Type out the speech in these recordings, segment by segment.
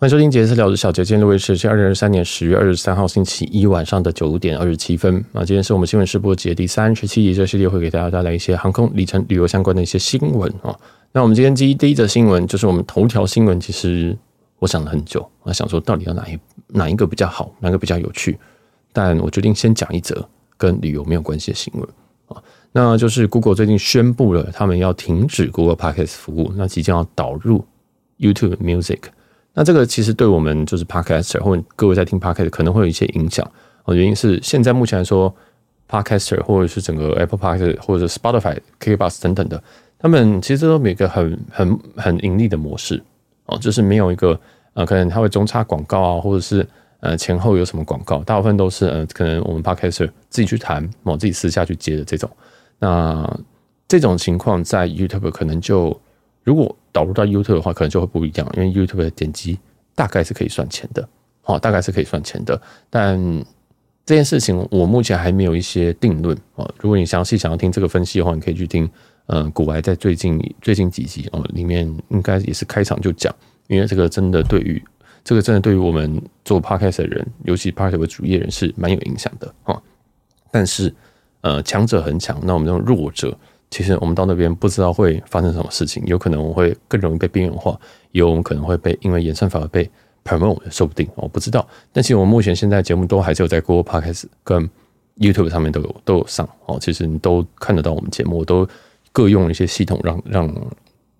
欢迎收听《杰斯聊的小杰》，今天录音时是二零二三年十月二十三号星期一晚上的九点二十七分。啊，今天是我们新闻试播节第三十七集，这系列会给大家带来一些航空里程旅游相关的一些新闻啊。那我们今天第一第一则新闻就是我们头条新闻。其实我想了很久，我想说到底要哪一哪一个比较好，哪个比较有趣？但我决定先讲一则跟旅游没有关系的新闻啊。那就是 Google 最近宣布了，他们要停止 Google Podcast 服务，那即将要导入 YouTube Music。那这个其实对我们就是 Podcaster 或者各位在听 Podcast 可能会有一些影响。哦，原因是现在目前来说，Podcaster 或者是整个 Apple Podcast 或者 Spotify、k b o s 等等的，他们其实都有一个很很很盈利的模式哦，就是没有一个呃，可能他会中插广告啊，或者是呃前后有什么广告，大部分都是呃，可能我们 Podcaster 自己去谈，我自己私下去接的这种。那这种情况在 YouTube 可能就。如果导入到 YouTube 的话，可能就会不一样，因为 YouTube 的点击大概是可以算钱的，好，大概是可以算钱的。但这件事情我目前还没有一些定论啊。如果你详细想要听这个分析的话，你可以去听，嗯，古白在最近最近几集哦，里面应该也是开场就讲，因为这个真的对于这个真的对于我们做 Podcast 的人，尤其 Podcast 为主业人是蛮有影响的哈。但是呃，强者很强，那我们这种弱者。其实我们到那边不知道会发生什么事情，有可能我会更容易被边缘化，也有可能会被因为演算法而被 promote，说不定我不知道。但其实我们目前现在节目都还是有在 Google Podcast 跟 YouTube 上面都有都有上哦，其实你都看得到我们节目，都各用一些系统让让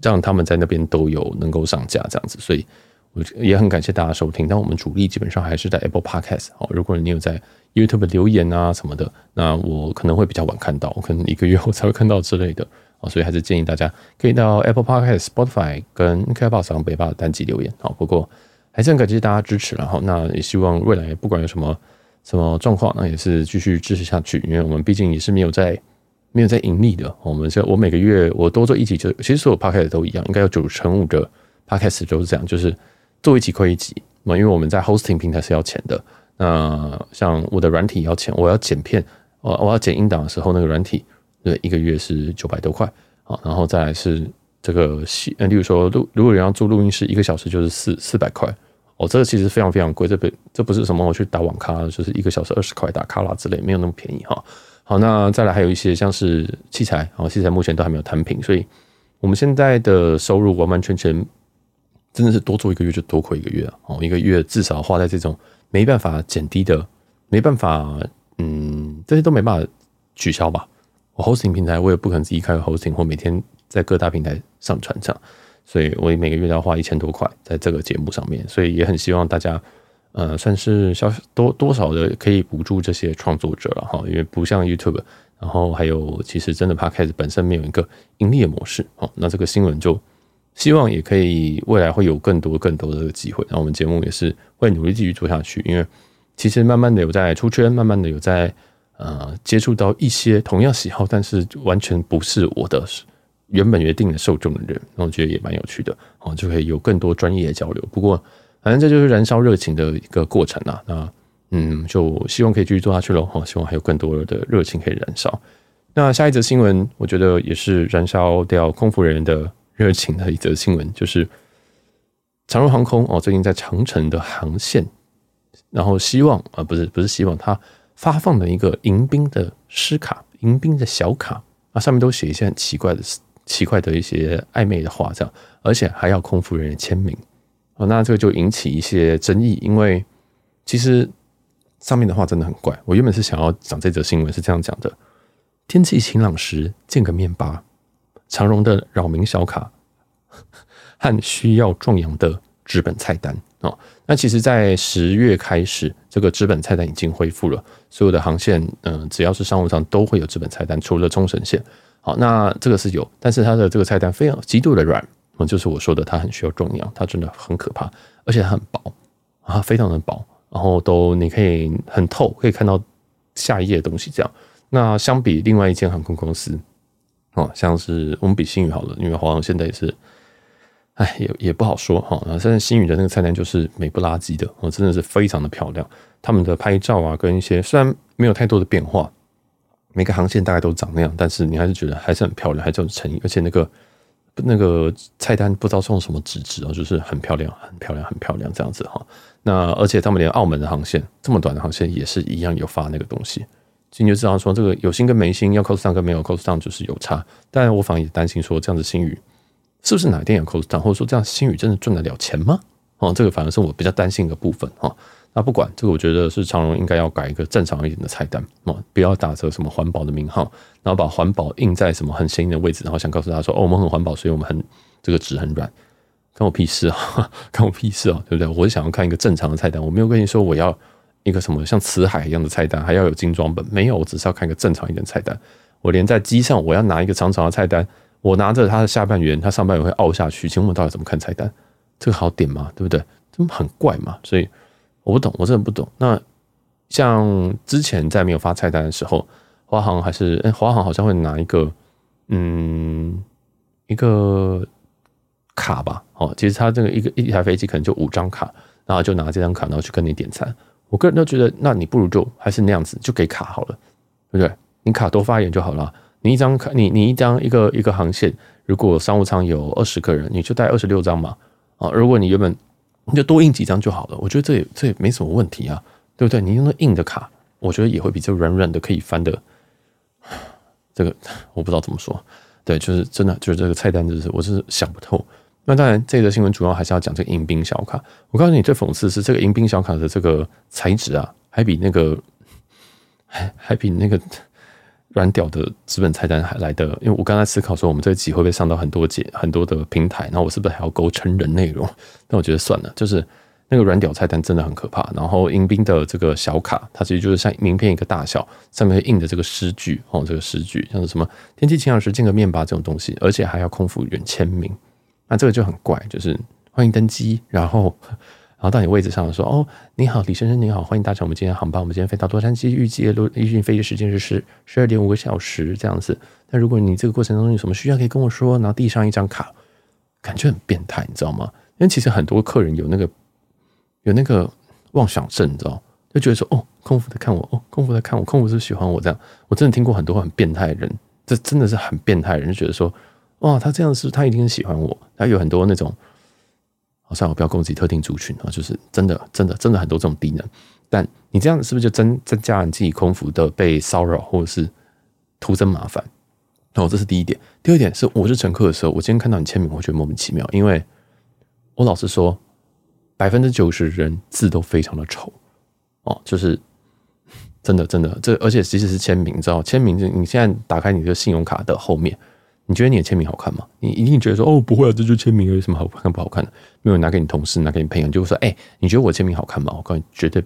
让他们在那边都有能够上架这样子，所以我也很感谢大家收听。但我们主力基本上还是在 Apple Podcast 哦，如果你有在。YouTube 留言啊什么的，那我可能会比较晚看到，我可能一个月后才会看到之类的啊，所以还是建议大家可以到 Apple Podcast、Spotify 跟 KKBOX 上北霸单集留言啊。不过还是很感谢大家支持，然后那也希望未来不管有什么什么状况，那也是继续支持下去，因为我们毕竟也是没有在没有在盈利的。我们这我每个月我多做一集，就其实所有 Podcast 都一样，应该有九成五的 Podcast 都是这样，就是做一集亏一集嘛，因为我们在 Hosting 平台是要钱的。那像我的软体要钱，我要剪片，我我要剪音档的时候，那个软体对一个月是九百多块啊，然后再来是这个细，例如说录，如果人要做录音室，一个小时就是四四百块哦，这个其实非常非常贵，这不这不是什么我去打网咖，就是一个小时二十块打卡啦之类，没有那么便宜哈。好，那再来还有一些像是器材，好，器材目前都还没有摊平，所以我们现在的收入完完全全真的是多做一个月就多亏一个月啊，哦，一个月至少花在这种。没办法减低的，没办法，嗯，这些都没办法取消吧。我 hosting 平台我也不可能自己开个 hosting 或每天在各大平台上传这样，所以我每个月都要花一千多块在这个节目上面，所以也很希望大家，呃，算是小多多少的可以补助这些创作者了哈，因为不像 YouTube，然后还有其实真的 Podcast 本身没有一个盈利的模式哦，那这个新闻就。希望也可以未来会有更多更多的机会，那我们节目也是会努力继续做下去。因为其实慢慢的有在出圈，慢慢的有在呃接触到一些同样喜好，但是完全不是我的原本约定的受众的人，那我觉得也蛮有趣的哦，就可以有更多专业的交流。不过反正这就是燃烧热情的一个过程啦。那嗯，就希望可以继续做下去喽。哦，希望还有更多的热情可以燃烧。那下一则新闻，我觉得也是燃烧掉空服人员的。热情的一则新闻就是，长荣航空哦，最近在长城的航线，然后希望啊，不是不是希望，他发放了一个迎宾的诗卡，迎宾的小卡啊，上面都写一些很奇怪的、奇怪的一些暧昧的话，这样，而且还要空服人员签名啊，那这个就引起一些争议，因为其实上面的话真的很怪。我原本是想要讲这则新闻是这样讲的：天气晴朗时，见个面吧。长荣的扰民小卡 和需要壮阳的纸本菜单哦，那其实，在十月开始，这个纸本菜单已经恢复了，所有的航线，嗯，只要是商务舱都会有纸本菜单，除了冲绳线。好，那这个是有，但是它的这个菜单非常极度的软，嗯，就是我说的，它很需要壮阳，它真的很可怕，而且它很薄啊，非常的薄，然后都你可以很透，可以看到下一页的东西这样。那相比另外一间航空公司。哦，像是我们比新宇好了，因为华航现在也是，哎，也也不好说哈。现在新宇的那个菜单就是美不拉几的，哦，真的是非常的漂亮。他们的拍照啊，跟一些虽然没有太多的变化，每个航线大概都长那样，但是你还是觉得还是很漂亮，还是很诚意。而且那个那个菜单不知道送什么纸质哦，就是很漂亮，很漂亮，很漂亮这样子哈。那而且他们连澳门的航线这么短的航线也是一样有发那个东西，所以你就知道说这个有星跟没星，要 coston 跟没有 coston 就是有差。但我反而也担心说这样子星宇是不是哪天有 coston 或者说这样星宇真的赚得了钱吗？哦，这个反而是我比较担心的部分哈。那不管这个，我觉得是长荣应该要改一个正常一点的菜单哦，不要打着什么环保的名号，然后把环保印在什么很显眼的位置，然后想告诉大家说哦，我们很环保，所以我们很这个纸很软，关我屁事啊，关我屁事啊，对不对？我是想要看一个正常的菜单，我没有跟你说我要一个什么像辞海一样的菜单，还要有精装本，没有，我只是要看一个正常一点菜单。我连在机上我要拿一个长长的菜单，我拿着它的下半圆，它上半圆会凹下去，请问到底怎么看菜单？这个好点吗？对不对？这么很怪嘛，所以。我不懂，我真的不懂。那像之前在没有发菜单的时候，华航还是哎，华航好像会拿一个嗯一个卡吧？哦，其实他这个一个一台飞机可能就五张卡，然后就拿这张卡，然后去跟你点餐。我个人都觉得，那你不如就还是那样子，就给卡好了，对不对？你卡多发一点就好了。你一张卡，你你一张一个一个航线，如果商务舱有二十个人，你就带二十六张嘛。啊，如果你原本你就多印几张就好了，我觉得这也这也没什么问题啊，对不对？你用那硬的卡，我觉得也会比这软软的可以翻的。这个我不知道怎么说，对，就是真的就是这个菜单，就是我是想不透。那当然，这则新闻主要还是要讲这个迎宾小卡。我告诉你，最讽刺是这个迎宾小卡的这个材质啊，还比那个还还比那个。软屌的资本菜单还来的，因为我刚才思考说，我们这集会不会上到很多节很多的平台，然后我是不是还要勾成人内容？但我觉得算了，就是那个软屌菜单真的很可怕。然后迎宾的这个小卡，它其实就是像名片一个大小，上面印的这个诗句哦，这个诗句像是什么“天气晴朗时见个面吧”这种东西，而且还要空服员签名，那这个就很怪，就是欢迎登机，然后。然后到你位置上说：“哦，你好，李先生，你好，欢迎搭乘我们今天航班。我们今天飞到洛杉矶，预计的预计飞的时间是十十二点五个小时这样子。那如果你这个过程中有什么需要，可以跟我说。然后递上一张卡，感觉很变态，你知道吗？因为其实很多客人有那个有那个妄想症，你知道，就觉得说：哦，空服在看我，哦，空服在看我，空服是喜欢我这样。我真的听过很多很变态的人，这真的是很变态的人，就觉得说：哇，他这样是他一定很喜欢我。他有很多那种。”好，算了，我不要攻击特定族群啊，就是真的，真的，真的很多这种低能。但你这样是不是就增增加了你自己空腹的被骚扰或者是徒增麻烦？哦，这是第一点。第二点是，我是乘客的时候，我今天看到你签名，我觉得莫名其妙，因为我老实说，百分之九十人字都非常的丑哦，就是 真的，真的，这而且即使是签名，你知道，签名就你现在打开你的信用卡的后面。你觉得你的签名好看吗？你一定觉得说哦，不会啊，这就签名有什么好看不好看的？没有拿给你同事，拿给你朋友，就会说哎、欸，你觉得我签名好看吗？我告诉你，绝对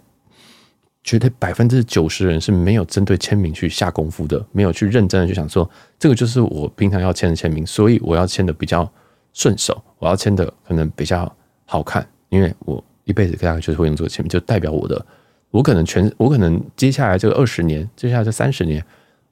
绝对百分之九十人是没有针对签名去下功夫的，没有去认真的去想说这个就是我平常要签的签名，所以我要签的比较顺手，我要签的可能比较好看，因为我一辈子大概就是会用这个签名，就代表我的，我可能全我可能接下来这个二十年，接下来这三十年，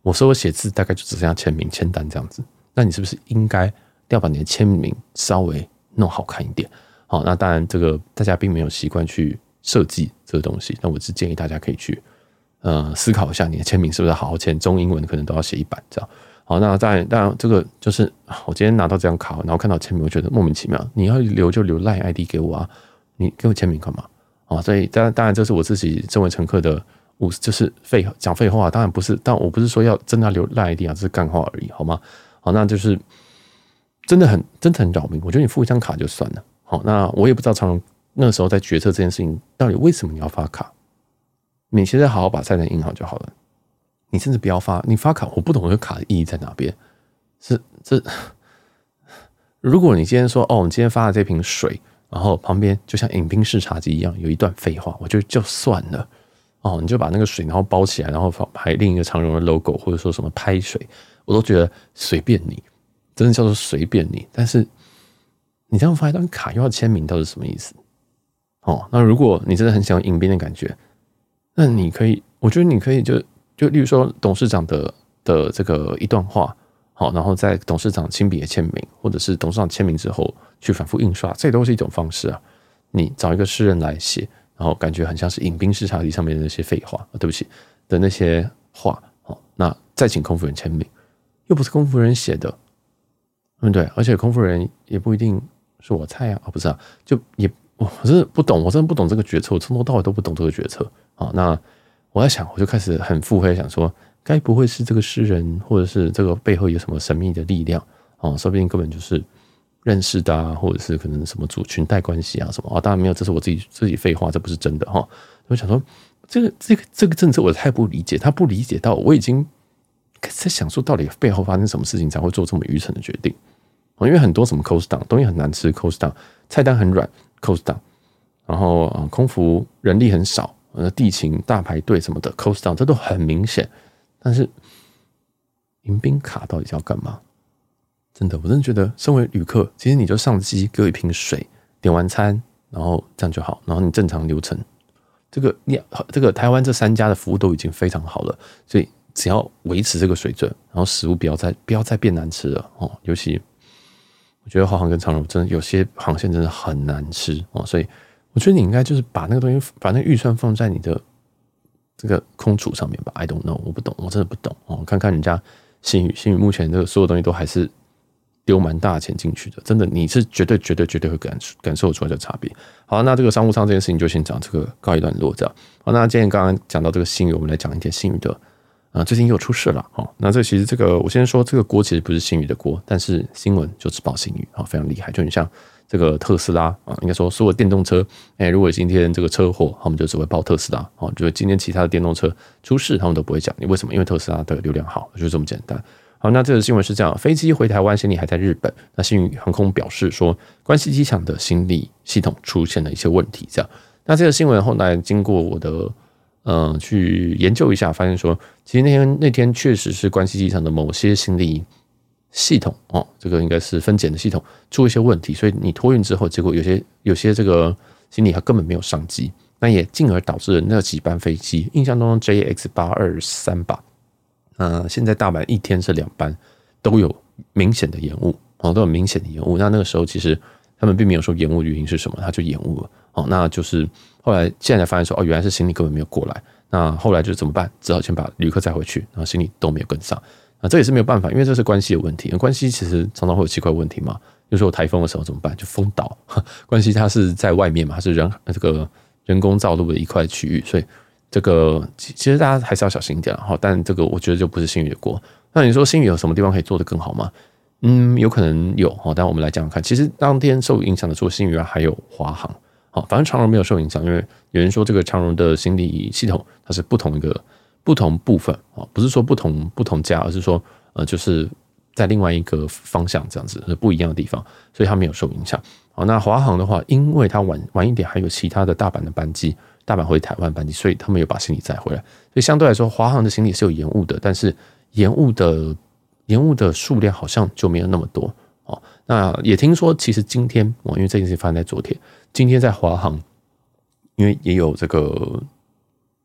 我说我写字大概就只剩下签名签单这样子。那你是不是应该要把你的签名稍微弄好看一点？好，那当然这个大家并没有习惯去设计这个东西。那我是建议大家可以去呃思考一下，你的签名是不是好好签，中英文可能都要写一版这样。好，那当然当然这个就是我今天拿到这张卡，然后看到签名，我觉得莫名其妙。你要留就留赖 ID 给我啊，你给我签名干嘛？啊，所以当然当然这是我自己身为乘客的，我就是废讲废话，当然不是，但我不是说要真的要留赖 ID 啊，这是干话而已，好吗？好，那就是真的很真的很扰民。我觉得你付一张卡就算了。好，那我也不知道长荣那时候在决策这件事情到底为什么你要发卡。你现在好好把菜单印好就好了。你甚至不要发，你发卡，我不懂这卡的意义在哪边。是这，如果你今天说哦，你今天发了这瓶水，然后旁边就像饮冰式茶几一样有一段废话，我觉得就算了。哦，你就把那个水然后包起来，然后放拍另一个长荣的 logo，或者说什么拍水。我都觉得随便你，真的叫做随便你。但是你这样发一张卡又要签名，到底是什么意思？哦，那如果你真的很想要迎宾的感觉，那你可以，我觉得你可以就就例如说董事长的的这个一段话，好，然后在董事长亲笔的签名，或者是董事长签名之后去反复印刷，这都是一种方式啊。你找一个诗人来写，然后感觉很像是迎宾式茶几上面的那些废话，对不起的那些话，好，那再请空服员签名。又不是空服人写的，嗯，对，而且空服人也不一定是我菜啊，哦，不是啊，就也我真的不懂，我真的不懂这个决策，我从头到尾都不懂这个决策啊。那我在想，我就开始很腹黑，想说，该不会是这个诗人，或者是这个背后有什么神秘的力量啊？说不定根本就是认识的啊，或者是可能什么族群带关系啊什么啊？当然没有，这是我自己自己废话，这不是真的哈。我想说，这个这个这个政策我太不理解，他不理解到我已经在想说，到底背后发生什么事情才会做这么愚蠢的决定？因为很多什么 cost down 东西很难吃，cost down 菜单很软，cost down，然后啊空服人力很少，呃地勤大排队什么的，cost down 这都很明显。但是迎宾卡到底要干嘛？真的，我真的觉得身为旅客，其实你就上机给我一瓶水，点完餐，然后这样就好，然后你正常流程。这个你这个台湾这三家的服务都已经非常好了，所以只要维持这个水准，然后食物不要再不要再变难吃了哦，尤其。我觉得华航跟长荣真的有些航线真的很难吃哦，所以我觉得你应该就是把那个东西，把那个预算放在你的这个空储上面吧。I don't know，我不懂，我真的不懂哦。看看人家星宇，星宇目前这个所有东西都还是丢蛮大钱进去的，真的你是绝对绝对绝对会感感受出来的差别。好，那这个商务舱这件事情就先讲这个告一段落，这样。好，那今天刚刚讲到这个星宇，我们来讲一点星宇的。啊，最近又出事了，好，那这其实这个我先说，这个锅其实不是星宇的锅，但是新闻就只报星宇，啊，非常厉害，就很像这个特斯拉啊，应该说所有电动车，哎，如果今天这个车祸，他们就只会报特斯拉，哦，就是今天其他的电动车出事，他们都不会讲，你为什么？因为特斯拉的流量好，就这么简单。好，那这个新闻是这样，飞机回台湾，行李还在日本，那星宇航空表示说，关西机场的行李系统出现了一些问题，这样，那这个新闻后来经过我的。嗯，去研究一下，发现说，其实那天那天确实是关西机场的某些行李系统哦，这个应该是分拣的系统出了一些问题，所以你托运之后，结果有些有些这个行李它根本没有上机，那也进而导致了那几班飞机，印象当中 JX 八二三吧，那现在大阪一天是两班都有明显的延误哦，都有明显的延误，那那个时候其实他们并没有说延误原因是什么，它就延误了。哦，那就是。后来现在才发现说哦，原来是行李根本没有过来。那后来就怎么办？只好先把旅客载回去，然后行李都没有跟上。那这也是没有办法，因为这是关系的问题。关系其实常常会有奇怪问题嘛。比如说台风的时候怎么办？就封岛。关系它是在外面嘛，它是人这个人工造陆的一块区域，所以这个其实大家还是要小心一点哈。但这个我觉得就不是新宇的锅。那你说新宇有什么地方可以做得更好吗？嗯，有可能有哈。但我们来讲讲看，其实当天受影响的除了星宇还有华航。好，反正长荣没有受影响，因为有人说这个长荣的行李系统它是不同一个不同部分啊，不是说不同不同家，而是说呃就是在另外一个方向这样子是不一样的地方，所以它没有受影响。好，那华航的话，因为它晚晚一点还有其他的大阪的班机，大阪回台湾班机，所以他们有把行李载回来，所以相对来说华航的行李是有延误的，但是延误的延误的数量好像就没有那么多。那也听说其实今天我，因为这件事发生在昨天。今天在华航，因为也有这个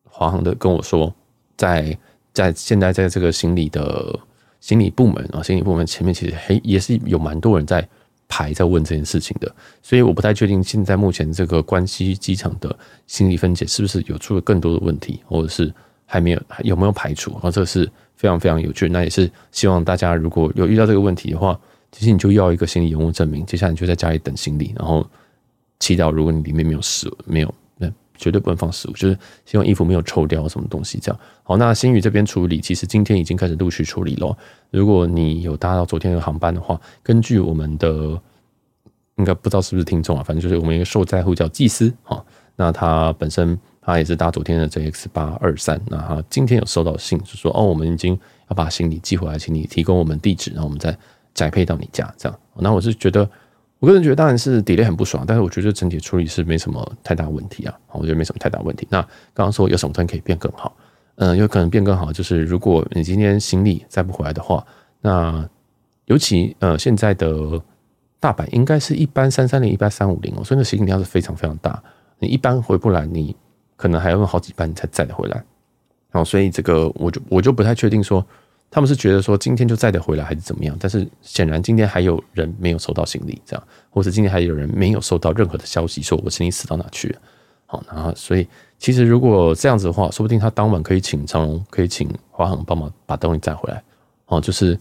华航的跟我说，在在现在在这个行李的行李部门啊，行李部门前面其实还也是有蛮多人在排在问这件事情的，所以我不太确定现在目前这个关西机场的行李分解是不是有出了更多的问题，或者是还没有有没有排除啊？这是非常非常有趣，那也是希望大家如果有遇到这个问题的话，其实你就要一个行李延误证明，接下来你就在家里等行李，然后。祈祷，如果你里面没有食物，没有，那绝对不能放食物。就是希望衣服没有臭掉什么东西这样。好，那星宇这边处理，其实今天已经开始陆续处理了。如果你有搭到昨天的航班的话，根据我们的，应该不知道是不是听众啊，反正就是我们一个受灾户叫祭司啊。那他本身他也是搭昨天的 JX 八二三，那他今天有收到信，就说哦，我们已经要把行李寄回来，请你提供我们地址，然后我们再宅配到你家这样。那我是觉得。我个人觉得当然是 delay 很不爽，但是我觉得整体处理是没什么太大问题啊，我觉得没什么太大问题。那刚刚说有什么东西可以变更好？嗯，有可能变更好，就是如果你今天行李载不回来的话，那尤其呃现在的大阪应该是一般三三零，一般三五零哦，所以那行李量是非常非常大，你一般回不来，你可能还要用好几班才载得回来。然后所以这个我就我就不太确定说。他们是觉得说今天就载得回来还是怎么样？但是显然今天还有人没有收到行李，这样，或者今天还有人没有收到任何的消息，说我行李死到哪去了？好，然后所以其实如果这样子的话，说不定他当晚可以请长荣，可以请华航帮忙把东西载回来。哦，就是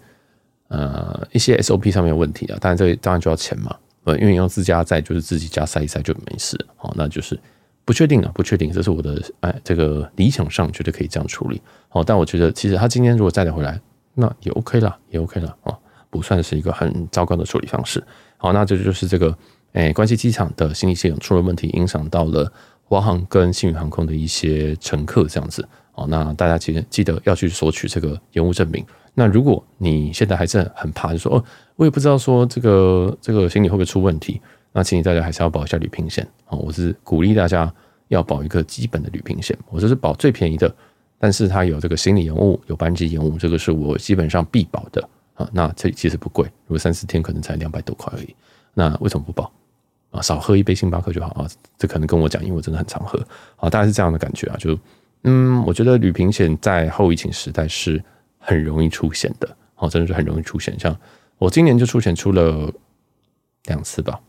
呃一些 SOP 上面有问题啊，当然这当然就要钱嘛，呃，因为用自家载就是自己家塞一塞就没事，好，那就是不确定啊，不确定，这是我的哎这个理想上觉得可以这样处理，好，但我觉得其实他今天如果载得回来，那也 OK 了，也 OK 了啊，不算是一个很糟糕的处理方式，好，那这就是这个哎关西机场的行李系统出了问题，影响到了华航跟新宇航空的一些乘客这样子。哦，那大家记得记得要去索取这个延误证明。那如果你现在还是很怕，就说哦，我也不知道说这个这个行李会不会出问题，那请你大家还是要保一下旅平险。哦，我是鼓励大家要保一个基本的旅平险。我这是保最便宜的，但是它有这个行李延误、有班机延误，这个是我基本上必保的啊。那这其实不贵，如果三四天可能才两百多块而已。那为什么不保啊？少喝一杯星巴克就好啊。这可能跟我讲，因为我真的很常喝啊，大概是这样的感觉啊，就。嗯，我觉得旅平险在后疫情时代是很容易出险的，哦，真的是很容易出险。像我今年就出险出了两次吧，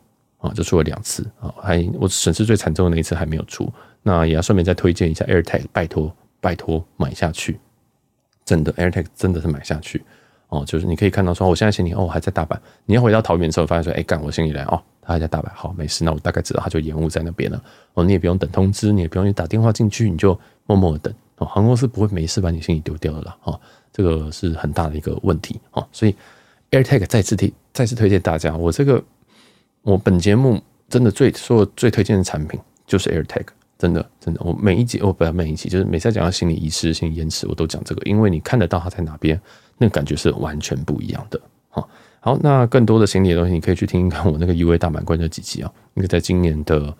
啊，就出了两次啊，还我损失最惨重的那一次还没有出。那也要顺便再推荐一下 AirTag，拜托拜托买下去，真的 AirTag 真的是买下去哦。就是你可以看到说，我现在行李哦还在大阪，你要回到桃园之后发现说，哎，干我行李来哦，他还在大阪，好没事，那我大概知道他就延误在那边了。哦，你也不用等通知，你也不用去打电话进去，你就。默默的等哦，航空公司不会没事把你行李丢掉的啦，哦，这个是很大的一个问题哦，所以 AirTag 再次推再次推荐大家，我这个我本节目真的最说最推荐的产品就是 AirTag，真的真的，我每一集我不要每一集，就是每次讲到行李遗失、行李延迟，我都讲这个，因为你看得到它在哪边，那个感觉是完全不一样的。好，好，那更多的行李的东西，你可以去听听看我那个 UA 大满贯那几集啊，那个在今年的。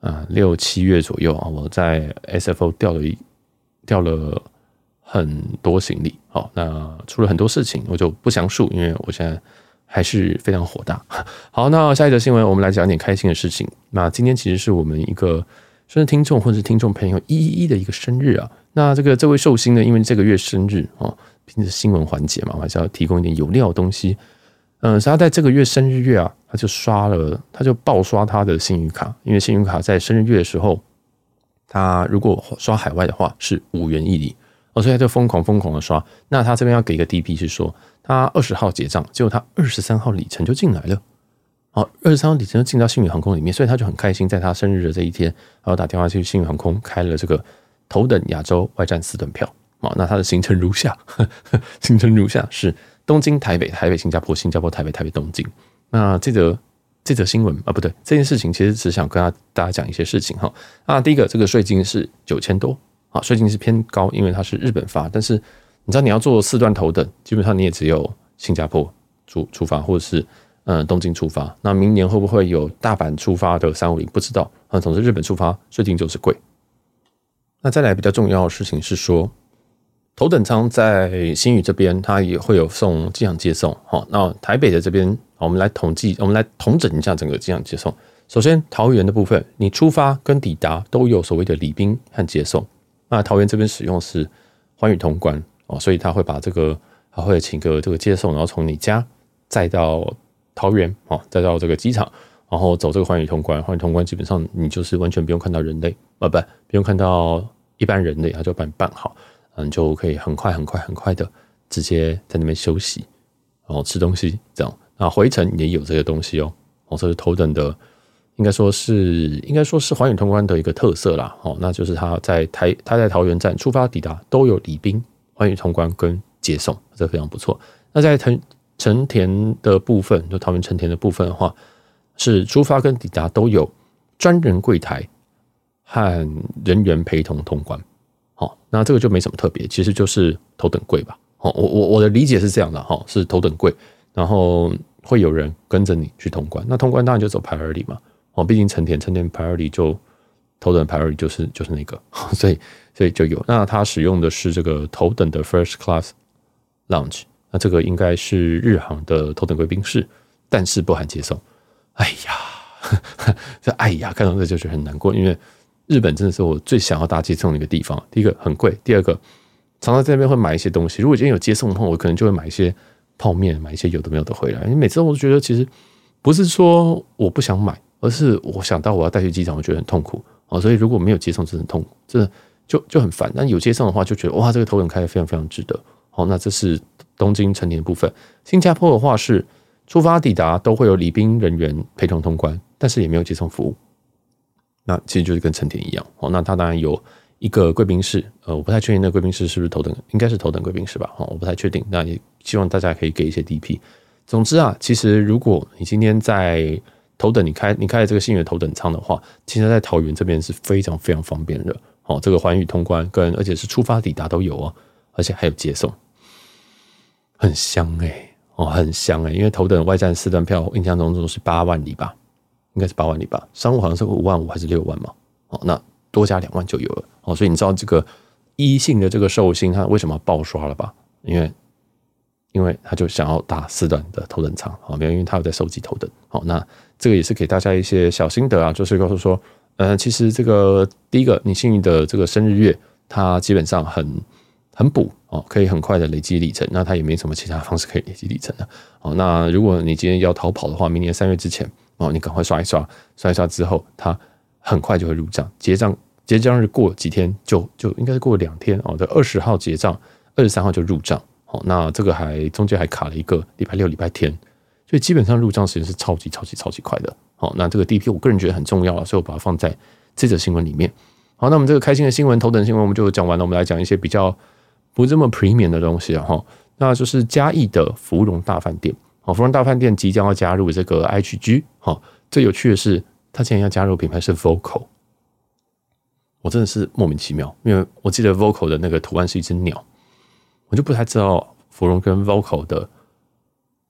啊，六七月左右啊，我在 SFO 掉了一掉了很多行李，好，那出了很多事情，我就不详述，因为我现在还是非常火大。好，那下一则新闻，我们来讲点开心的事情。那今天其实是我们一个甚至听众或者是听众朋友一一一的一个生日啊。那这个这位寿星呢，因为这个月生日哦，平时新闻环节嘛，我还是要提供一点有料的东西。嗯，他在这个月生日月啊，他就刷了，他就爆刷他的信誉卡，因为信用卡在生日月的时候，他如果刷海外的话是五元一里，哦，所以他就疯狂疯狂的刷。那他这边要给一个 DP 是说，他二十号结账，结果他二十三号里程就进来了，哦，二十三号里程就进到信宇航空里面，所以他就很开心，在他生日的这一天，然后打电话去信宇航空开了这个头等亚洲外站四等票，哦，那他的行程如下，呵 呵行程如下是。东京、台北、台北、新加坡、新加坡、台北、台北、东京。那这则这则新闻啊，不对，这件事情其实只想跟大家讲一些事情哈。啊，第一个，这个税金是九千多啊，税金是偏高，因为它是日本发。但是你知道你要做四段头等，基本上你也只有新加坡出出发，或者是嗯东京出发。那明年会不会有大阪出发的三五零？不知道啊。总之日本出发最近就是贵。那再来比较重要的事情是说。头等舱在新宇这边，它也会有送机场接送。好，那台北的这边，我们来统计，我们来统整一下整个机场接送。首先，桃园的部分，你出发跟抵达都有所谓的礼宾和接送。那桃园这边使用是寰宇通关哦，所以他会把这个，他会请个这个接送，然后从你家再到桃园哦，再到这个机场，然后走这个寰宇通关。寰宇通关基本上你就是完全不用看到人类啊，不，不用看到一般人类，他就把你办好。嗯，就可以很快、很快、很快的直接在那边休息，然后吃东西，这样。那回程也有这些东西哦。哦，这是头等的，应该说是应该说是寰宇通关的一个特色啦。哦，那就是他在台他在桃园站出发抵达都有礼宾、寰宇通关跟接送，这非常不错。那在成成田的部分，就桃园成田的部分的话，是出发跟抵达都有专人柜台和人员陪同通关。好，那这个就没什么特别，其实就是头等柜吧。好，我我我的理解是这样的哈，是头等柜，然后会有人跟着你去通关。那通关当然就走排尔里嘛。哦，毕竟成田成田排尔里就头等 priority 就是就是那个，所以所以就有。那它使用的是这个头等的 first class lounge，那这个应该是日航的头等贵宾室，但是不含接送。哎呀，这哎呀，看到这就觉得很难过，因为。日本真的是我最想要搭接送的一个地方。第一个很贵，第二个常常在那边会买一些东西。如果今天有接送的话，我可能就会买一些泡面，买一些有的没有的回来。因为每次我都觉得，其实不是说我不想买，而是我想到我要带去机场，我觉得很痛苦哦。所以如果没有接送，真的很痛苦，真的就就很烦。但有接送的话，就觉得哇，这个头等开得非常非常值得。好，那这是东京成田部分。新加坡的话是出发抵达都会有礼宾人员陪同通关，但是也没有接送服务。那其实就是跟成田一样哦。那它当然有一个贵宾室，呃，我不太确定那贵宾室是不是头等，应该是头等贵宾室吧？哦，我不太确定。那也希望大家可以给一些 DP。总之啊，其实如果你今天在头等，你开你开了这个星宇头等舱的话，其实在桃园这边是非常非常方便的。哦，这个环宇通关跟而且是出发抵达都有哦，而且还有接送，很香哎、哦，很香哎、因为头等外站四段票，印象中都是八万里吧，应该是八万里吧，商务好像是五万五还是六万嘛，哦，那多加两万就有了哦，所以你知道这个一性的这个寿星他为什么爆刷了吧？因为因为他就想要搭四段的头等舱，好，没有，因为他有在收集头等，好，那这个也是给大家一些小心得啊，就是告诉说，呃，其实这个第一个，你幸运的这个生日月，它基本上很很补哦，可以很快的累积里程，那它也没什么其他方式可以累积里程的，哦，那如果你今天要逃跑的话，明年三月之前，哦，你赶快刷一刷，刷一刷之后，它很快就会入账，结账结账日过几天就就应该是过两天哦，在二十号结账，二十三号就入账。好，那这个还中间还卡了一个礼拜六、礼拜天，所以基本上入账时间是超级、超级、超级快的。好，那这个 DP 我个人觉得很重要了，所以我把它放在这则新闻里面。好，那我们这个开心的新闻、头等新闻我们就讲完了，我们来讲一些比较不这么 premium 的东西啊。哈，那就是嘉义的芙蓉大饭店。好，芙蓉大饭店即将要加入这个 HG。好，最有趣的是，它竟然要加入品牌是 Vocal 我真的是莫名其妙，因为我记得 Vocal 的那个图案是一只鸟。我就不太知道芙蓉跟 Vocal 的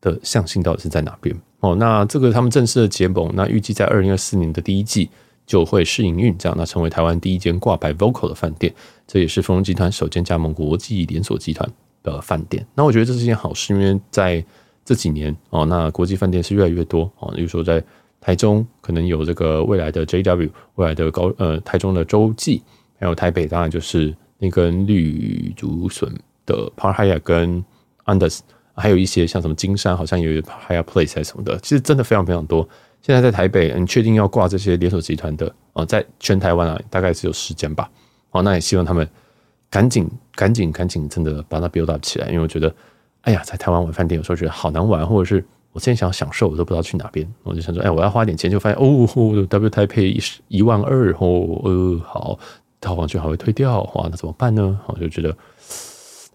的象性到底是在哪边哦。那这个他们正式的结盟，那预计在二零二四年的第一季就会试营运，这样那成为台湾第一间挂牌 Vocal 的饭店，这也是芙蓉集团首间加盟国际连锁集团的饭店。那我觉得这是件好事，因为在这几年哦，那国际饭店是越来越多哦。例如说在台中可能有这个未来的 JW，未来的高呃台中的洲际，还有台北当然就是那根绿竹笋。的 Park Hyatt 跟 Andaz，还有一些像什么金山，好像有 Park Hyatt Place 还是什么的，其实真的非常非常多。现在在台北，你确定要挂这些连锁集团的哦，在全台湾啊，大概只有十间吧。哦，那也希望他们赶紧、赶紧、赶紧，真的把它 build up 起来。因为我觉得，哎呀，在台湾玩饭店有时候觉得好难玩，或者是我现在想要享受，我都不知道去哪边。我就想说，哎，我要花点钱，就发现哦，W 台北一一万二哦，呃，好，套房券还会退掉，哇，那怎么办呢？我就觉得。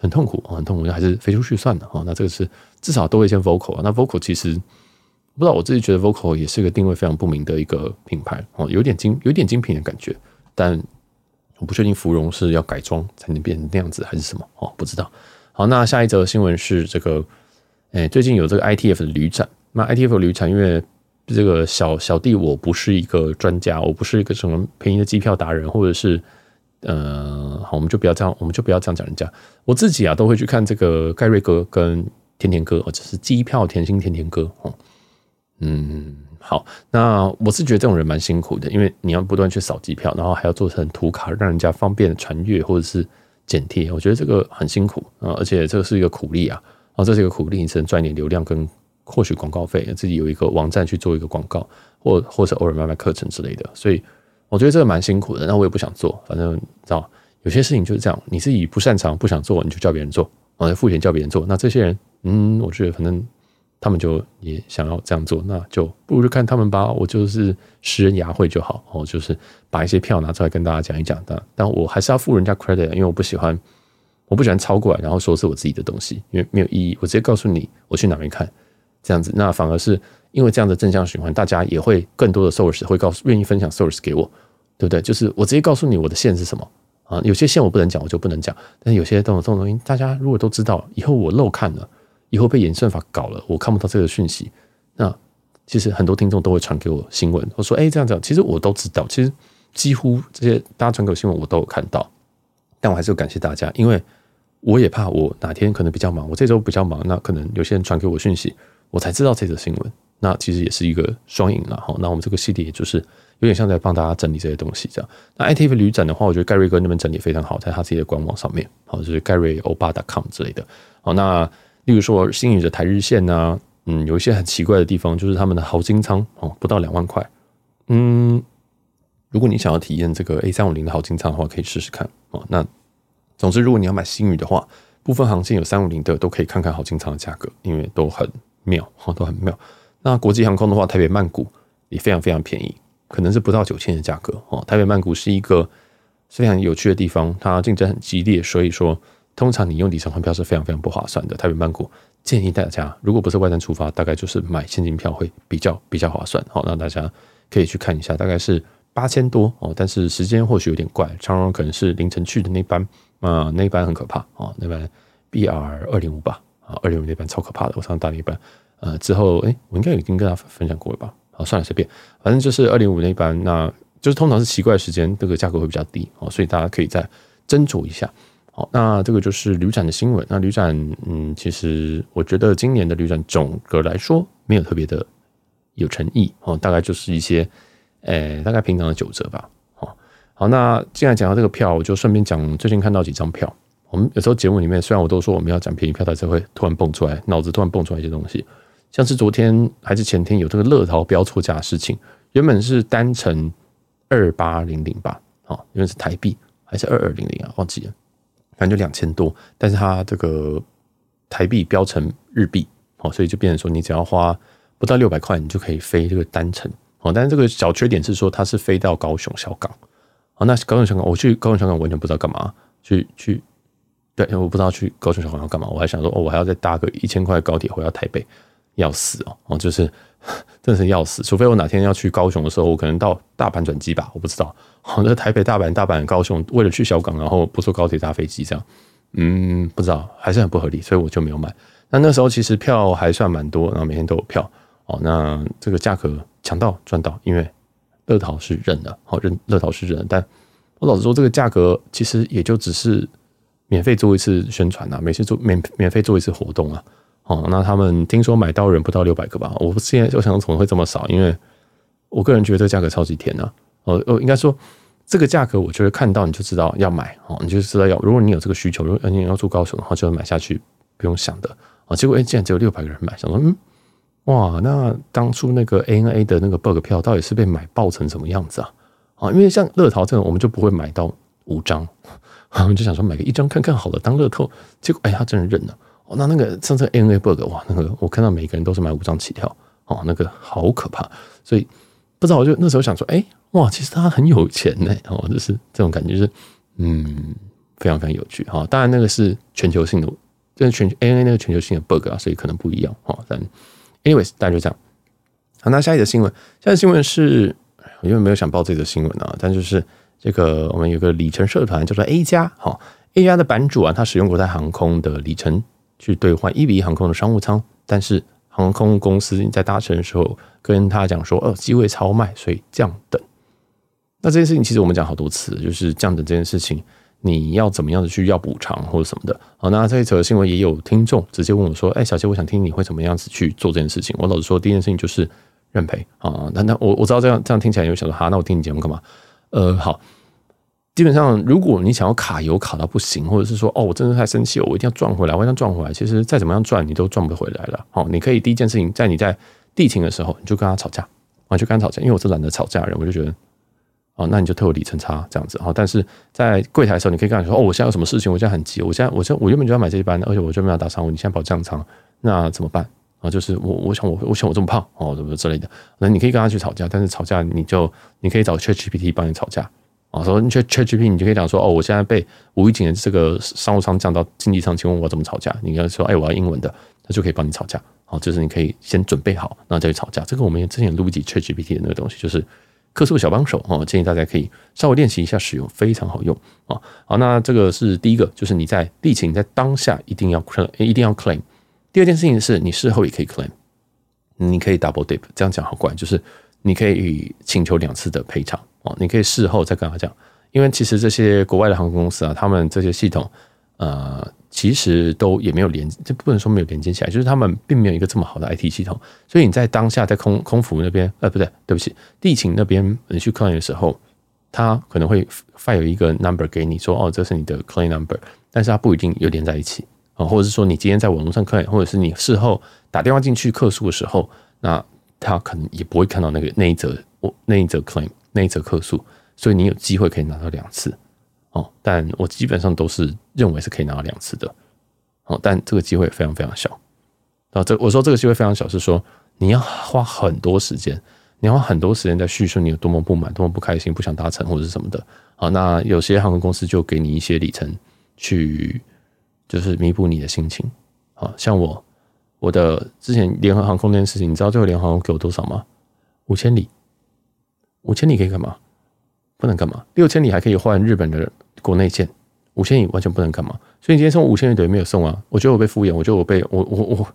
很痛苦，很痛苦，还是飞出去算了。那这个是至少都会先 Voco 啊。那 vocal 其实不知道，我自己觉得 vocal 也是一个定位非常不明的一个品牌哦，有点精，有点精品的感觉。但我不确定芙蓉是要改装才能变成那样子，还是什么哦？不知道。好，那下一则新闻是这个，哎，最近有这个 ITF 的旅展。那 ITF 的旅展，因为这个小小弟我不是一个专家，我不是一个什么便宜的机票达人，或者是。呃，好，我们就不要这样，我们就不要这样讲人家。我自己啊，都会去看这个盖瑞哥跟甜甜哥，或者是机票甜心甜甜哥。哦，嗯，好，那我是觉得这种人蛮辛苦的，因为你要不断去扫机票，然后还要做成图卡，让人家方便传阅或者是剪贴。我觉得这个很辛苦啊，而且这个是一个苦力啊，啊，这是一个苦力，你只能赚点流量跟获取广告费，自己有一个网站去做一个广告，或或者偶尔卖卖课程之类的，所以。我觉得这个蛮辛苦的，那我也不想做。反正知道，有些事情就是这样，你自己不擅长、不想做，你就叫别人做，然后付钱叫别人做。那这些人，嗯，我觉得反正他们就也想要这样做，那就不如就看他们吧。我就是拾人牙慧就好，我，就是把一些票拿出来跟大家讲一讲。但但我还是要付人家 credit，因为我不喜欢，我不喜欢抄过来，然后说是我自己的东西，因为没有意义。我直接告诉你，我去哪边看，这样子，那反而是因为这样的正向循环，大家也会更多的 source 会告诉，愿意分享 source 给我。对不对？就是我直接告诉你我的线是什么啊？有些线我不能讲，我就不能讲。但是有些这种这种东西，大家如果都知道，以后我漏看了，以后被演算法搞了，我看不到这个讯息。那其实很多听众都会传给我新闻，我说：“哎，这样子，其实我都知道。其实几乎这些大家传给我新闻，我都有看到。但我还是要感谢大家，因为我也怕我哪天可能比较忙，我这周比较忙，那可能有些人传给我讯息，我才知道这则新闻。那其实也是一个双赢了哈。那我们这个系列也就是。有点像在帮大家整理这些东西这样。那 ITF 旅展的话，我觉得盖瑞哥那边整理非常好，在他自己的官网上面，好，就是盖瑞欧巴 .com 之类的。好，那例如说星宇的台日线呢，嗯，有一些很奇怪的地方，就是他们的豪金仓哦，不到两万块。嗯，如果你想要体验这个 A 三五零的豪金仓的话，可以试试看哦。那总之，如果你要买星宇的话，部分航线有三五零的都可以看看豪金仓的价格，因为都很妙，都很妙。那国际航空的话，台北曼谷也非常非常便宜，可能是不到九千的价格哦。台北曼谷是一个非常有趣的地方，它竞争很激烈，所以说通常你用里程换票是非常非常不划算的。台北曼谷建议大家，如果不是外站出发，大概就是买现金票会比较比较划算。好，那大家可以去看一下，大概是八千多哦，但是时间或许有点怪，长荣可能是凌晨去的那班。啊、那一班很可怕哦，那班 BR 二零五吧，啊，二零五那班超可怕的，我上大那班，呃，之后哎、我应该已经跟他分享过了吧？好，算了，随便，反正就是二零五那一班，那就是通常是奇怪时间，这个价格会比较低哦，所以大家可以再斟酌一下。好，那这个就是旅展的新闻。那旅展，嗯，其实我觉得今年的旅展总的来说没有特别的有诚意哦，大概就是一些，呃、大概平常的九折吧。好，那既然讲到这个票，我就顺便讲最近看到几张票。我们有时候节目里面，虽然我都说我们要讲便宜票，但是会突然蹦出来，脑子突然蹦出来一些东西。像是昨天还是前天有这个乐桃标错价的事情，原本是单程二八零零吧，好，原本是台币还是二二零零啊？忘记了，反正就两千多，但是它这个台币标成日币，好，所以就变成说你只要花不到六百块，你就可以飞这个单程。好，但是这个小缺点是说它是飞到高雄小港。好，那高雄小港，我去高雄小港完全不知道干嘛，去去，对，我不知道去高雄小港要干嘛，我还想说，哦，我还要再搭个一千块高铁回到台北，要死哦，哦，就是真的是要死，除非我哪天要去高雄的时候，我可能到大阪转机吧，我不知道。好，那台北、大阪、大阪、高雄，为了去小港，然后不坐高铁搭飞机这样，嗯，不知道，还是很不合理，所以我就没有买。那那时候其实票还算蛮多，然后每天都有票，哦，那这个价格抢到赚到，因为。乐淘是认的，好认乐淘是认的，但我老实说，这个价格其实也就只是免费做一次宣传呐，每次做免免费做一次活动啊，哦，那他们听说买到人不到六百个吧？我现在就想怎么会这么少？因为我个人觉得这个价格超级甜呐，哦哦，应该说这个价格，我觉得看到你就知道要买哦，你就知道要，如果你有这个需求，如果你要住高雄的话，就要买下去不用想的啊。结果哎，竟然只有六百个人买，想说嗯。哇，那当初那个 ANA 的那个 bug 票到底是被买爆成什么样子啊？啊，因为像乐淘这种，我们就不会买到五张，我们就想说买个一张看看好了，当乐透。结果哎，他真的认了。那那个上次 ANA bug，哇，那个我看到每个人都是买五张起跳，哦，那个好可怕。所以不知道，我就那时候想说，哎，哇，其实他很有钱呢。哦，就是这种感觉，就是嗯，非常非常有趣。哈，当然那个是全球性的，就是全 ANA 那个全球性的 bug 啊，所以可能不一样。哈，但。Anyways，大家就这样。好，那下一则新闻，下一则新闻是，我因为没有想报这则新闻啊，但就是这个我们有个里程社团叫做 A 加，好，A 加的版主啊，他使用国泰航空的里程去兑换一比一航空的商务舱，但是航空公司在搭乘的时候跟他讲说，哦，机位超卖，所以降等。那这件事情其实我们讲好多次，就是降等这件事情。你要怎么样的去要补偿或者什么的？好，那这一则新闻也有听众直接问我说：“哎，小杰，我想听你会怎么样子去做这件事情？”我老实说，第一件事情就是认赔啊。那那我我知道这样这样听起来有想说哈，那我听你节目干嘛？呃，好，基本上如果你想要卡油卡到不行，或者是说哦，我真的太生气了，我一定要赚回来，我一定要赚回来。其实再怎么样赚，你都赚不回来了。好，你可以第一件事情，在你在地勤的时候，你就跟他吵架啊，就跟他吵架，因为我是懒得吵架的人，我就觉得。哦，那你就退我里程差这样子哦，但是在柜台的时候，你可以跟他说：“哦，我现在有什么事情？我现在很急，我现在，我现在，我原本就要买这一班的，而且我就没有打商务，你现在跑降舱，那怎么办？”啊，就是我，我想我，我想我这么胖哦，什么之类的，那你可以跟他去吵架，但是吵架你就你可以找 ChatGPT 帮你吵架啊，说 ChatGPT 你就可以讲说：“哦，我现在被无预警的这个商务舱降到经济舱，请问我怎么吵架？”你跟他说：“哎，我要英文的。”他就可以帮你吵架。好，就是你可以先准备好，然后再去吵架。这个我们之前录一集 ChatGPT 的那个东西，就是。客诉小帮手哦，建议大家可以稍微练习一下使用，非常好用啊。好，那这个是第一个，就是你在疫情在当下一定要 claim，一定要 claim。第二件事情是你事后也可以 claim，你可以 double dip，这样讲好怪，就是你可以请求两次的赔偿哦。你可以事后再跟他讲，因为其实这些国外的航空公司啊，他们这些系统呃。其实都也没有连，这不能说没有连接起来，就是他们并没有一个这么好的 IT 系统，所以你在当下在空空服那边，呃，不对，对不起，地勤那边你去 claim 的时候，他可能会发有一个 number 给你说，哦，这是你的 claim number，但是它不一定有连在一起啊，或者是说你今天在网络上 claim，或者是你事后打电话进去客诉的时候，那他可能也不会看到那个那一则我那一则 claim 那一则客诉，所以你有机会，可以拿到两次。哦，但我基本上都是认为是可以拿到两次的，哦，但这个机会非常非常小。啊，这我说这个机会非常小，是说你要花很多时间，你要花很多时间在叙述你有多么不满、多么不开心、不想达成或者是什么的。好，那有些航空公司就给你一些里程去，就是弥补你的心情。好，像我我的之前联合航空那件事情，你知道最后联合航空给我多少吗？五千里，五千里可以干嘛？不能干嘛？六千里还可以换日本的国内线，五千里完全不能干嘛？所以你今天送五千里等于没有送啊！我觉得我被敷衍，我觉得我被我我我。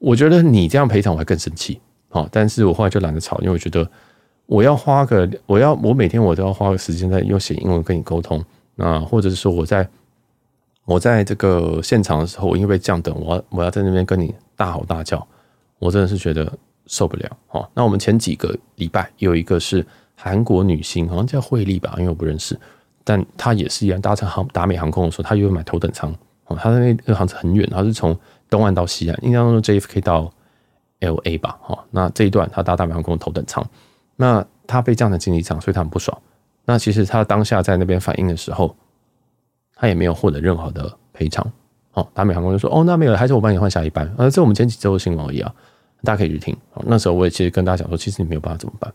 我觉得你这样赔偿我还更生气，好，但是我后来就懒得吵，因为我觉得我要花个，我要我每天我都要花个时间在用写英文跟你沟通，那或者是说我在我在这个现场的时候，我因为被这样等，我要我要在那边跟你大吼大叫，我真的是觉得受不了。哦，那我们前几个礼拜有一个是韩国女星，好像叫惠利吧，因为我不认识，但她也是一样搭乘航达美航空的时候，她又买头等舱，哦，她的那个航程很远，她是从。东岸到西岸，印象中 JFK 到 LA 吧，哈，那这一段他搭大美航空头等舱，那他被这样的经历这样，所以他很不爽。那其实他当下在那边反应的时候，他也没有获得任何的赔偿。哦，达美航空就说：“哦，那没有，还是我帮你换下一班。”呃，这我们前几周的新闻而已啊，大家可以去听。那时候我也其实跟大家讲说，其实你没有办法怎么办？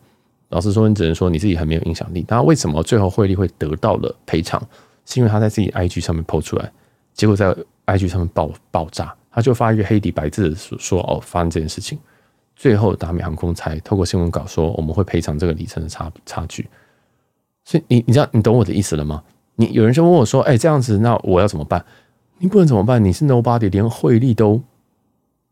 老实说，你只能说你自己很没有影响力。那为什么最后惠利会得到了赔偿？是因为他在自己 IG 上面 PO 出来，结果在 IG 上面爆爆炸。他就发一个黑底白字的说：“哦，发生这件事情，最后达美航空才透过新闻稿说我们会赔偿这个里程的差差距。所以你你知道你懂我的意思了吗？你有人就问我说：‘哎，这样子那我要怎么办？’你不能怎么办？你是 nobody，连惠利都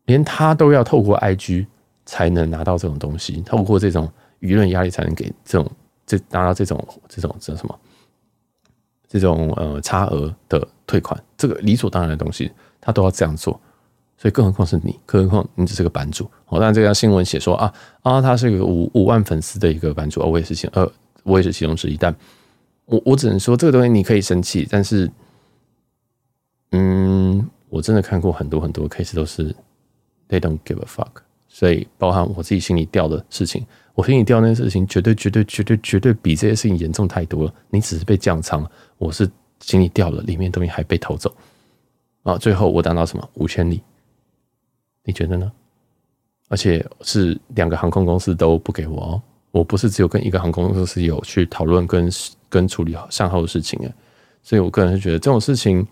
连他都要透过 IG 才能拿到这种东西，透过这种舆论压力才能给这种这拿到这种这种这什么这种呃差额的退款，这个理所当然的东西，他都要这样做。”所以，更何况是你，更何况你只是个版主。哦，当然这条新闻写说啊啊，他是一个五五万粉丝的一个版主，哦，我也是其呃，我也是其中之一。但我我只能说，这个东西你可以生气，但是，嗯，我真的看过很多很多 case 都是 they don't give a fuck。所以，包含我自己心里掉的事情，我心里掉那些事情，绝对绝对绝对绝对比这些事情严重太多了。你只是被降仓，我是心里掉了，里面东西还被偷走啊！最后我达到什么五千里。你觉得呢？而且是两个航空公司都不给我哦，我不是只有跟一个航空公司有去讨论跟跟处理善后的事情诶，所以我个人是觉得这种事情，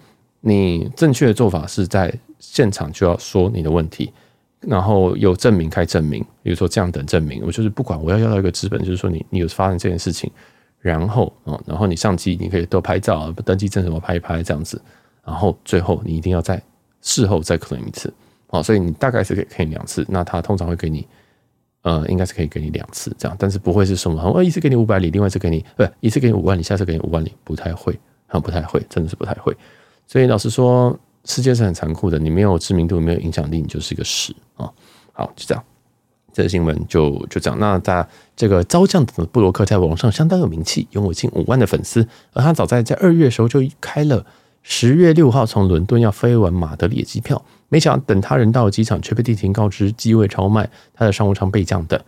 你正确的做法是在现场就要说你的问题，然后有证明开证明，比如说这样等证明，我就是不管我要要到一个资本，就是说你你有发生这件事情，然后啊，然后你上机你可以多拍照，登记证什么拍一拍这样子，然后最后你一定要在事后再 claim 一次。好，所以你大概是可以可以两次，那他通常会给你，呃，应该是可以给你两次这样，但是不会是什么，我一次给你五百里，另外一次给你，不，一次给你五万里，下次给你五万里，不太会，啊，不太会，真的是不太会。所以老实说，世界是很残酷的，你没有知名度，没有影响力，你就是一个屎啊。好，就这样，这个新闻就就这样。那在这个遭降等的部落客在网上相当有名气，拥有近五万的粉丝，而他早在在二月的时候就开了十月六号从伦敦要飞往马德里的机票。没想到等他人到了机场，却被地勤告知机位超卖，他的商务舱被降等。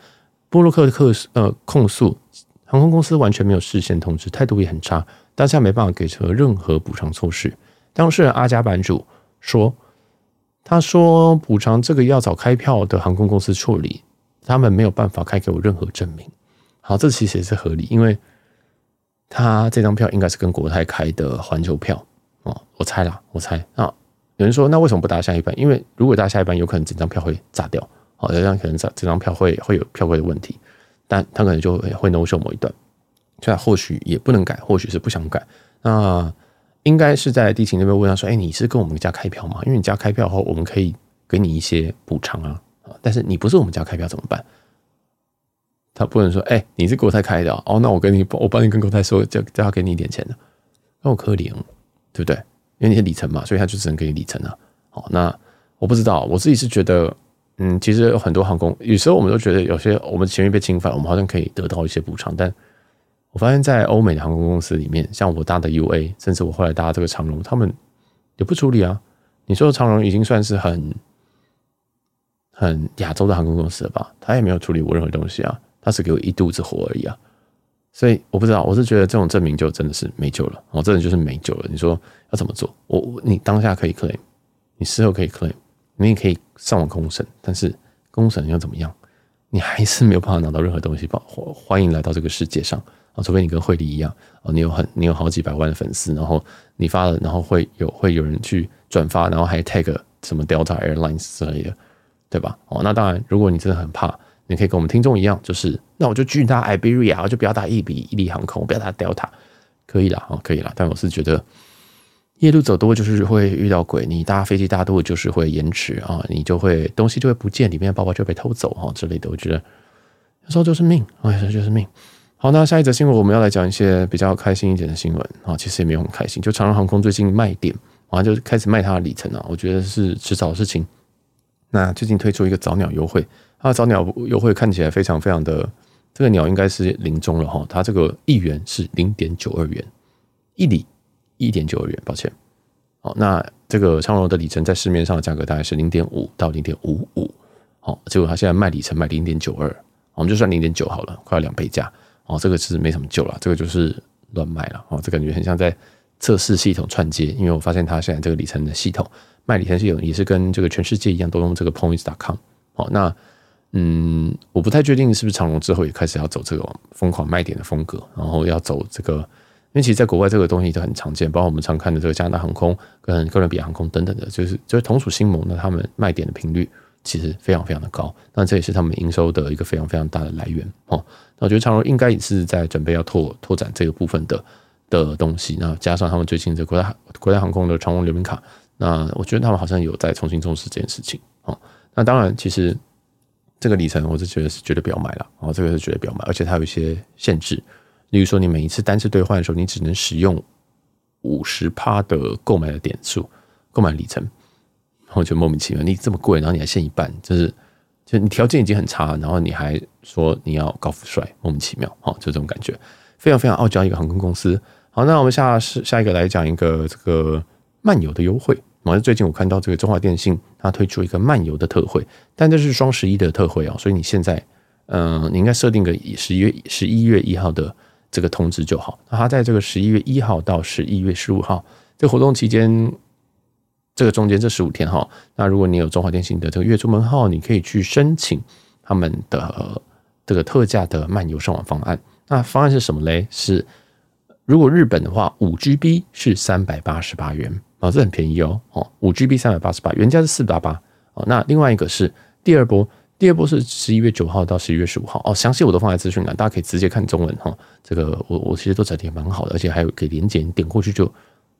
布洛克的客呃控诉，航空公司完全没有事先通知，态度也很差，当下没办法给出任何补偿措施。当事人阿加版主说：“他说补偿这个要找开票的航空公司处理，他们没有办法开给我任何证明。”好，这其实也是合理，因为他这张票应该是跟国泰开的环球票哦，我猜啦，我猜啊。有人说，那为什么不搭下一班？因为如果搭下一班，有可能整张票会炸掉，好，这样可能这这张票会会有票柜的问题，但他可能就会会 no show 某一段，所以或许也不能改，或许是不想改。那应该是在地勤那边问他说：“哎，你是跟我们家开票吗？因为你家开票后，我们可以给你一些补偿啊。但是你不是我们家开票怎么办？”他不能说：“哎，你是国泰开的哦，那我跟你我帮你跟国泰说，叫叫他给你一点钱的，那我可怜，对不对？”因为你是里程嘛，所以他就只能给你里程了。好，那我不知道，我自己是觉得，嗯，其实有很多航空，有时候我们都觉得有些我们前面被侵犯，我们好像可以得到一些补偿。但我发现，在欧美的航空公司里面，像我搭的 UA，甚至我后来搭这个长荣，他们也不处理啊。你说长荣已经算是很很亚洲的航空公司了吧？他也没有处理我任何东西啊，他只给我一肚子火而已啊。所以我不知道，我是觉得这种证明就真的是没救了，哦，真的就是没救了。你说要怎么做？我你当下可以 claim，你事后可以 claim，你也可以上网公审，但是公审又怎么样？你还是没有办法拿到任何东西。欢欢迎来到这个世界上啊，除非你跟惠利一样啊，你有很你有好几百万的粉丝，然后你发了，然后会有会有人去转发，然后还 tag 什么 Delta Airlines 之类的，对吧？哦，那当然，如果你真的很怕，你可以跟我们听众一样，就是那我就拒搭 Iberia，我就不要搭易比伊利航空，我不要打 Delta，可以了啊，可以了。但我是觉得。夜路走多就是会遇到鬼，你搭飞机搭多就是会延迟啊，你就会东西就会不见，里面的包包就被偷走哈之类的。我觉得有时候就是命，有时候就是命。好，那下一则新闻我们要来讲一些比较开心一点的新闻啊，其实也没有很开心，就长荣航空最近卖点啊，就开始卖它的里程啊，我觉得是迟早的事情。那最近推出一个早鸟优惠，它的早鸟优惠看起来非常非常的，这个鸟应该是临终了哈，它这个一元是零点九二元一里。一点九二元，抱歉。好，那这个长荣的里程在市面上的价格大概是零点五到零点五五。好，结果它现在卖里程卖零点九二，我们就算零点九好了，快要两倍价。哦，这个是没什么救了，这个就是乱卖了。哦，这感觉很像在测试系统串接，因为我发现它现在这个里程的系统卖里程系统也是跟这个全世界一样，都用这个 points.com。哦，那嗯，我不太确定是不是长荣之后也开始要走这个疯狂卖点的风格，然后要走这个。因为其实，在国外这个东西都很常见，包括我们常看的这个加拿大航空跟哥伦比亚航空等等的，就是就是同属新盟的，他们卖点的频率其实非常非常的高。那这也是他们营收的一个非常非常大的来源哦。那我觉得长荣应该也是在准备要拓拓展这个部分的的东西。那加上他们最近这国泰国泰航空的长荣联名卡，那我觉得他们好像有在重新重视这件事情哦。那当然，其实这个里程我是觉得是绝对不要买了哦，这个是绝对不要买，而且它有一些限制。例如说，你每一次单次兑换的时候，你只能使用五十趴的购买的点数购买里程，我觉得莫名其妙。你这么贵，然后你还限一半，就是就你条件已经很差，然后你还说你要高富帅，莫名其妙，哦，就这种感觉，非常非常傲娇一个航空公司。好，那我们下下一个来讲一个这个漫游的优惠。好像最近我看到这个中华电信它推出一个漫游的特惠，但这是双十一的特惠哦，所以你现在嗯、你应该设定个十一月十一月一号的。这个通知就好。那它在这个十一月一号到十一月十五号这个活动期间，这个中间这十五天哈，那如果你有中华电信的这个月租门号，你可以去申请他们的这个特价的漫游上网方案。那方案是什么嘞？是如果日本的话，五 GB 是三百八十八元啊，这很便宜哦哦，五 GB 三百八十八，原价是四八八哦。那另外一个是第二波。第二波是十一月九号到十一月十五号哦，详细我都放在资讯栏，大家可以直接看中文哈。这个我我其实都整体蛮好的，而且还有给连结，你点过去就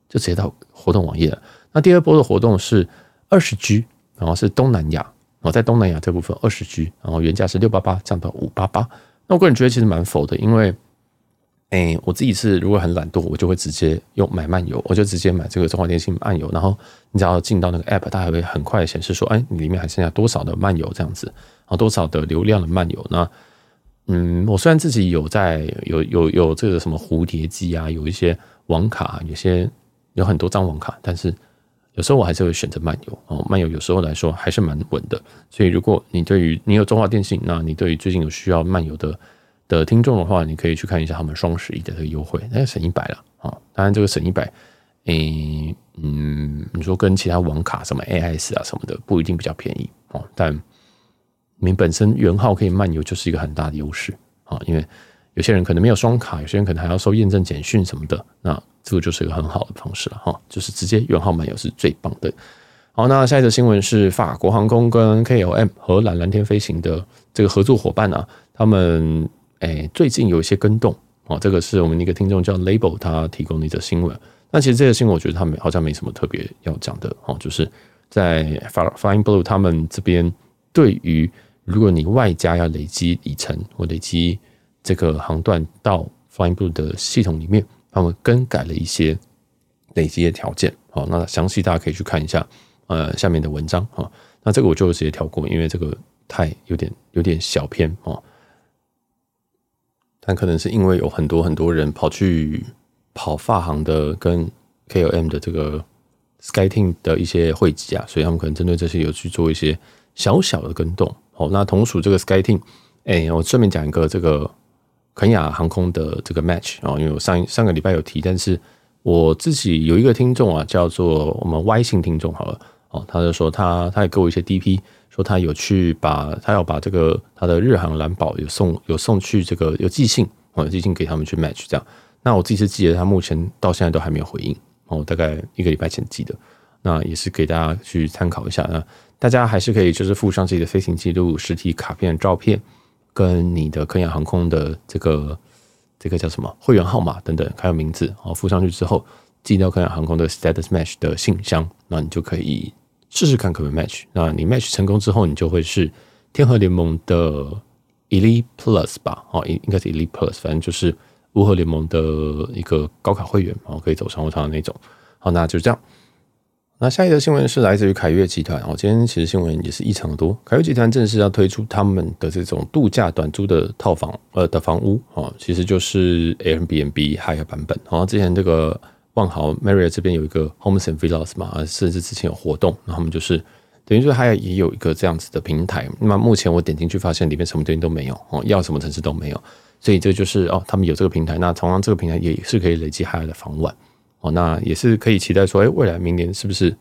就直接到活动网页了。那第二波的活动是二十 G，然后是东南亚哦，在东南亚这部分二十 G，然后原价是六八八降到五八八。那我个人觉得其实蛮否的，因为。哎、我自己是如果很懒惰，我就会直接用买漫游，我就直接买这个中华电信漫游，然后你只要进到那个 app，它还会很快显示说，哎、你里面还剩下多少的漫游这样子，然后多少的流量的漫游。那，嗯，我虽然自己有在有有有这个什么蝴蝶机啊，有一些网卡，有些有很多张网卡，但是有时候我还是会选择漫游哦，漫游有时候来说还是蛮稳的。所以如果你对于你有中华电信，那你对于最近有需要漫游的。的听众的话，你可以去看一下他们双十一的这个优惠，那省一百了啊！当然，这个省一百，诶，嗯，你说跟其他网卡什么 AS 啊什么的不一定比较便宜哦，但你本身原号可以漫游就是一个很大的优势啊，因为有些人可能没有双卡，有些人可能还要收验证简讯什么的，那这就是一个很好的方式了哈，就是直接元号漫游是最棒的。好，那下一则新闻是法国航空跟 KLM 荷兰蓝天飞行的这个合作伙伴啊，他们。哎，最近有一些更动哦，这个是我们一个听众叫 Label 他提供的一则新闻。那其实这个新闻我觉得他们好像没什么特别要讲的哦，就是在 Flying Blue 他们这边对于如果你外加要累积里程或累积这个航段到 Flying Blue 的系统里面，他们更改了一些累积的条件。好，那详细大家可以去看一下呃下面的文章哈。那这个我就直接跳过，因为这个太有点有点小偏哦。但可能是因为有很多很多人跑去跑发行的跟 KLM 的这个 SkyTeam 的一些会籍啊，所以他们可能针对这些有去做一些小小的更动。好，那同属这个 SkyTeam，哎，我顺便讲一个这个肯亚航空的这个 match 啊，因为我上上个礼拜有提，但是我自己有一个听众啊，叫做我们 Y 姓听众好了哦，他就说他他也给我一些 DP，说他有去把他要把这个他的日航蓝宝有送有送去这个有寄信哦，寄信给他们去 match 这样。那我自己是记得他目前到现在都还没有回应哦，大概一个礼拜前寄的。那也是给大家去参考一下，那大家还是可以就是附上自己的飞行记录、实体卡片、照片，跟你的科亚航空的这个这个叫什么会员号码等等，还有名字哦，附上去之后寄到科亚航空的 Status Match 的信箱，那你就可以试试看可不可以 match。那你 match 成功之后，你就会是天河联盟的 Elite Plus 吧？哦，应应该是 Elite Plus，反正就是乌合联盟的一个高卡会员哦，可以走商务舱的那种。好，那就这样。那下一则新闻是来自于凯悦集团哦，今天其实新闻也是异常的多。凯悦集团正式要推出他们的这种度假短租的套房呃的房屋哦，其实就是 Airbnb Hyatt 版本。然后之前这个万豪 Marriott 这边有一个 Homes and Villas 嘛，甚至之前有活动，那他们就是等于说它也有一个这样子的平台。那么目前我点进去发现里面什么东西都没有哦，要什么城市都没有，所以这就是哦，他们有这个平台。那同样这个平台也是可以累积 Hyatt 的房晚。哦，那也是可以期待说，哎，未来明年是不是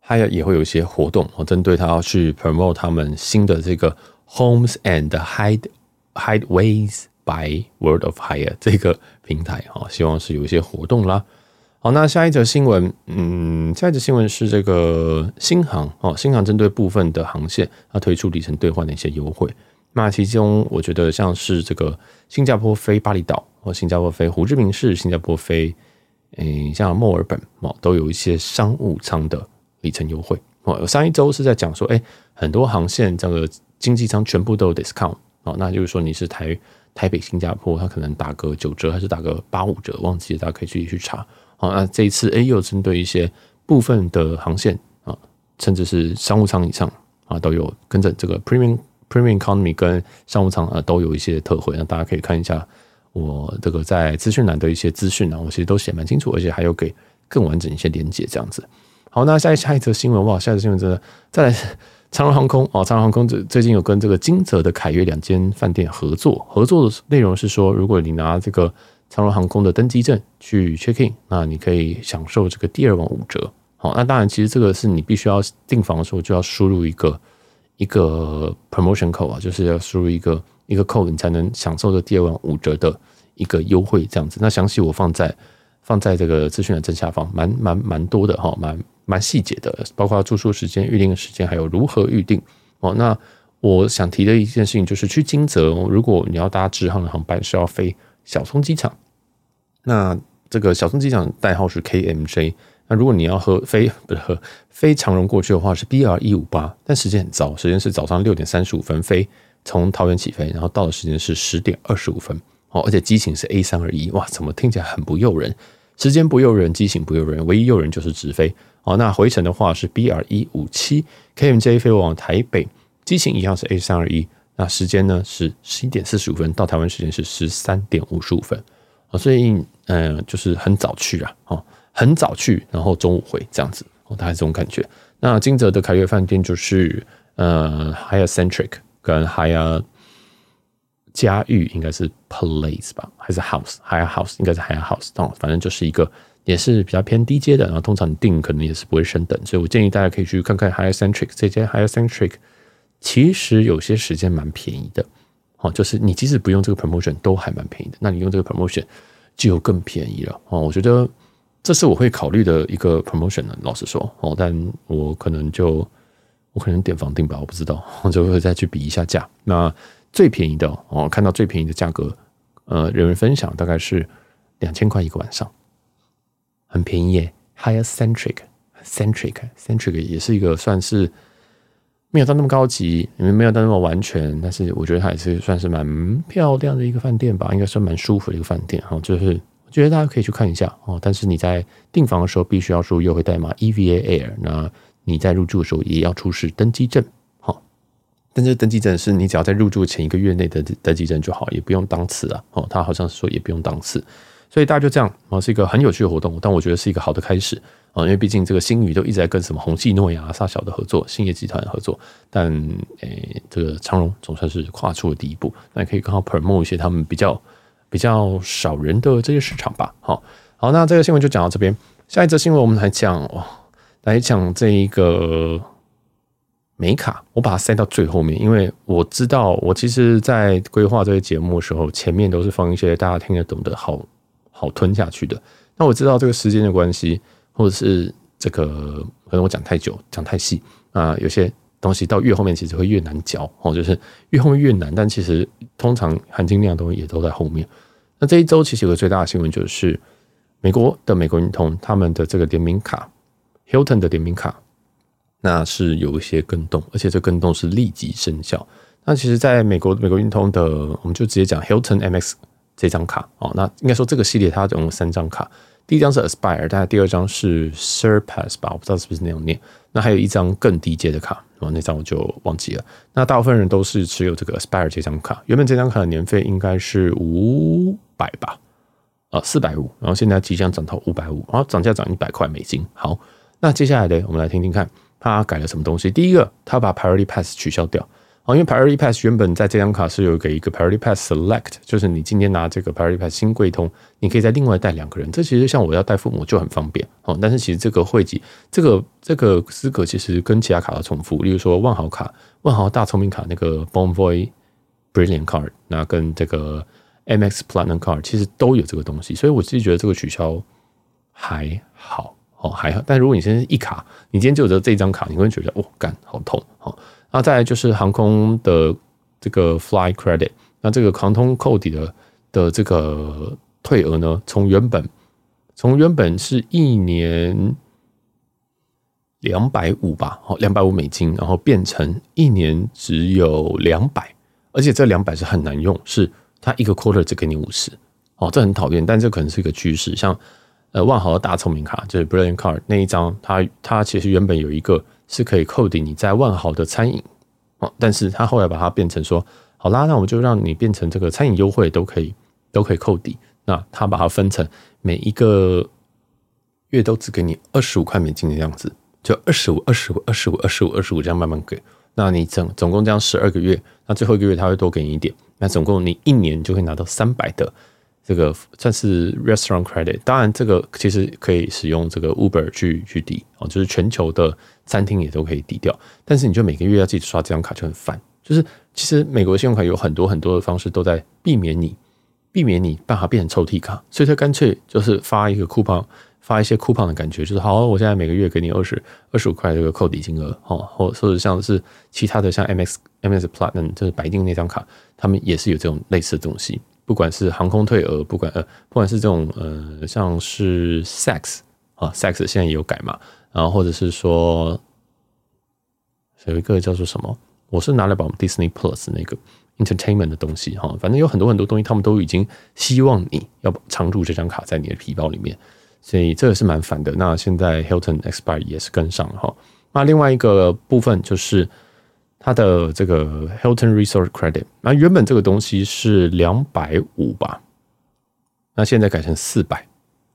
它也也会有一些活动哦，针对他要去 promote 他们新的这个 Homes and Hide Hideways by World of Hire 这个平台哦，希望是有一些活动啦。好，那下一则新闻，嗯，下一则新闻是这个新航哦，新航针对部分的航线，它推出里程兑换的一些优惠。那其中我觉得像是这个新加坡飞巴厘岛或新加坡飞胡志明市，新加坡飞。诶，像墨尔本哦，都有一些商务舱的里程优惠哦。上一周是在讲说，诶，很多航线这个经济舱全部都有 discount 哦。那就是说你是台台北新加坡，它可能打个九折，还是打个八五折，忘记了，大家可以自己去查。好，那这一次诶，又针对一些部分的航线啊，甚至是商务舱以上啊，都有跟着这个 premium premium economy 跟商务舱啊，都有一些特惠。那大家可以看一下。我这个在资讯栏的一些资讯呢，我其实都写蛮清楚，而且还有给更完整一些连接这样子。好，那下一下一则新闻哇，下一则新闻真的再来 长荣航空哦，长荣航空最最近有跟这个金泽的凯悦两间饭店合作，合作的内容是说，如果你拿这个长荣航空的登机证去 check in，那你可以享受这个第二晚五折。好，那当然其实这个是你必须要订房的时候就要输入一个一个 promotion code 啊，就是要输入一个。一个 code 你才能享受这第二晚五折的一个优惠，这样子。那详细我放在放在这个资讯的正下方，蛮蛮蛮多的哈，蛮蛮细节的，包括住宿时间、预订的时间，还有如何预订哦。那我想提的一件事情就是，去金泽，如果你要搭直航的航班，是要飞小松机场。那这个小松机场代号是 KMJ。那如果你要和飞不是和飞长荣过去的话，是 BR 一五八，但时间很早，时间是早上六点三十五分飞。从桃园起飞，然后到的时间是十点二十五分哦，而且机型是 A 三二一，哇，怎么听起来很不诱人？时间不诱人，机型不诱人，唯一诱人就是直飞哦。那回程的话是 BR 一五七 KMJ 飞往台北，机型一样是 A 三二一，那时间呢是十一点四十五分，到台湾时间是十三点五十五分哦，所以嗯，就是很早去啊，哦，很早去，然后中午回这样子哦，大概这种感觉。那金泽的凯悦饭店就是呃 hyacentric。跟 Hyatt 嘉裕应该是 Place 吧，还是 House？Hyatt House 应该是 Hyatt House，哦，反正就是一个也是比较偏低阶的，然后通常你订可能也是不会升等，所以我建议大家可以去看看 Hyatt Centric 这间 Hyatt Centric，其实有些时间蛮便宜的，哦，就是你即使不用这个 promotion 都还蛮便宜的，那你用这个 promotion 就更便宜了哦，我觉得这是我会考虑的一个 promotion 呢，老实说哦，但我可能就。我可能点房订吧，我不知道，我就会再去比一下价。那最便宜的哦，看到最便宜的价格，呃，人人分享大概是两千块一个晚上，很便宜耶。Hyatt Centric，Centric，Centric 也是一个算是没有到那么高级，因为没有到那么完全，但是我觉得它也是算是蛮漂亮的一个饭店吧，应该算蛮舒服的一个饭店。哦，就是我觉得大家可以去看一下哦。但是你在订房的时候，必须要输入优惠代码 EVA Air 那。你在入住的时候也要出示登机证，好，但是登机证是你只要在入住前一个月内的登机证就好，也不用当次啊。哦，他好像是说也不用当次，所以大家就这样哦，是一个很有趣的活动，但我觉得是一个好的开始啊，因为毕竟这个星宇都一直在跟什么虹夕诺雅、萨小的合作，兴业集团合作，但诶、欸，这个长荣总算是跨出了第一步，那也可以刚好 promote 一些他们比较比较少人的这些市场吧。好，好，那这个新闻就讲到这边，下一则新闻我们来讲哦。来讲这一个美卡，我把它塞到最后面，因为我知道我其实在规划这个节目的时候，前面都是放一些大家听得懂的好好吞下去的。那我知道这个时间的关系，或者是这个可能我讲太久，讲太细啊，有些东西到越后面其实会越难嚼哦，就是越后面越难。但其实通常含金量的东西也都在后面。那这一周其实有个最大的新闻就是美国的美国运通他们的这个联名卡，Hilton 的联名卡，那是有一些更动，而且这更动是立即生效。那其实在美国美国运通的，我们就直接讲 Hilton MX。这张卡哦，那应该说这个系列它总共三张卡，第一张是 Aspire，但第二张是 Surpass 吧，我不知道是不是那样念。那还有一张更低阶的卡，哦，那张我就忘记了。那大部分人都是持有这个 Aspire 这张卡，原本这张卡的年费应该是五百吧，啊，四百五，然后现在即将涨到五百五，然后涨价涨一百块美金。好，那接下来呢，我们来听听看他改了什么东西。第一个，他把 Priority Pass 取消掉。哦，因为 Priority Pass 原本在这张卡是有给一个 Priority Pass Select，就是你今天拿这个 Priority Pass 新贵通，你可以再另外带两个人。这其实像我要带父母就很方便哦。但是其实这个汇集，这个这个资格其实跟其他卡的重复，例如说万豪卡、万豪大聪明卡那个 Bonvoy Brilliant Card，那跟这个 MX Platinum Card 其实都有这个东西，所以我自己觉得这个取消还好哦，还好。但如果你现在一卡，你今天就有这张卡，你会觉得哦，干好痛哦。那再来就是航空的这个 Fly Credit，那这个航空扣抵的的这个退额呢，从原本从原本是一年两百五吧，哦，两百五美金，然后变成一年只有两百，而且这两百是很难用，是它一个 quarter 只给你五十，哦，这很讨厌，但这可能是一个趋势。像呃万豪的大聪明卡，就是 Brilliant Card 那一张，它它其实原本有一个。是可以扣抵你在万豪的餐饮哦，但是他后来把它变成说，好啦，那我就让你变成这个餐饮优惠都可以，都可以扣抵。那他把它分成每一个月都只给你二十五块美金的样子，就二十五、二十五、二十五、二十五、二十五这样慢慢给。那你总总共这样十二个月，那最后一个月他会多给你一点，那总共你一年就会拿到三百的。这个算是 restaurant credit，当然这个其实可以使用这个 Uber 去去抵哦，就是全球的餐厅也都可以抵掉。但是你就每个月要自己刷这张卡就很烦。就是其实美国信用卡有很多很多的方式都在避免你避免你办法变成抽屉卡，所以它干脆就是发一个 coupon，发一些 coupon 的感觉，就是好，我现在每个月给你二十二十五块这个扣抵金额哦，或或者像是其他的像 MX MX Platinum 就是白金那张卡，他们也是有这种类似的东西。不管是航空退额，不管呃，不管是这种呃，像是 Sex 啊，Sex 现在也有改嘛，然后或者是说有一个叫做什么，我是拿来把 Disney Plus 那个 Entertainment 的东西哈，反正有很多很多东西，他们都已经希望你要常驻这张卡在你的皮包里面，所以这个是蛮烦的。那现在 Hilton Expire 也是跟上了哈。那另外一个部分就是。它的这个 Hilton Resort Credit，那原本这个东西是两百五吧，那现在改成四百，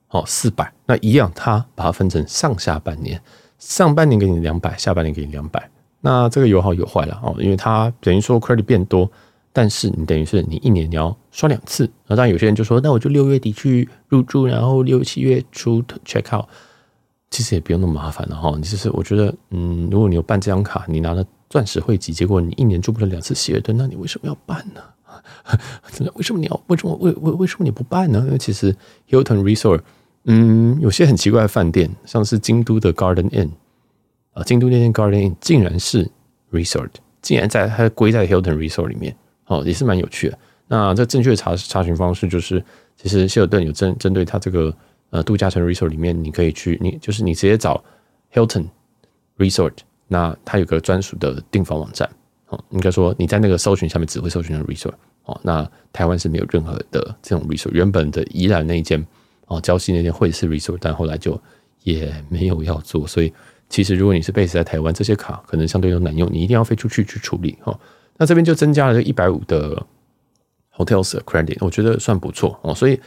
哦，四百，那一样，它把它分成上下半年，上半年给你两百，下半年给你两百，那这个有好有坏了哦，因为它等于说 credit 变多，但是你等于是你一年你要刷两次，那当然有些人就说，那我就六月底去入住，然后六七月初 check out，其实也不用那么麻烦了哈，其实我觉得，嗯，如果你有办这张卡，你拿了。钻石会籍，结果你一年住不了两次希尔顿，那你为什么要办呢？真的，为什么你要？为什么为为为什么你不办呢？因为其实 Hilton Resort，嗯，有些很奇怪的饭店，像是京都的 Garden Inn 啊，京都那间 Garden Inn 竟然是 Resort，竟然在它归在 Hilton Resort 里面，哦，也是蛮有趣的。那这正确的查查询方式就是，其实希尔顿有针针对它这个呃度假村 Resort 里面，你可以去，你就是你直接找 Hilton Resort。那它有个专属的订房网站，哦，应该说你在那个搜寻下面只会搜寻到 resort，哦，那台湾是没有任何的这种 resort，原本的宜兰那一间，哦，礁溪那间会是 resort，但后来就也没有要做，所以其实如果你是 base 在台湾，这些卡可能相对都难用，你一定要飞出去去处理，哦，那这边就增加了这一百五的 hotels credit，我觉得算不错，哦，所以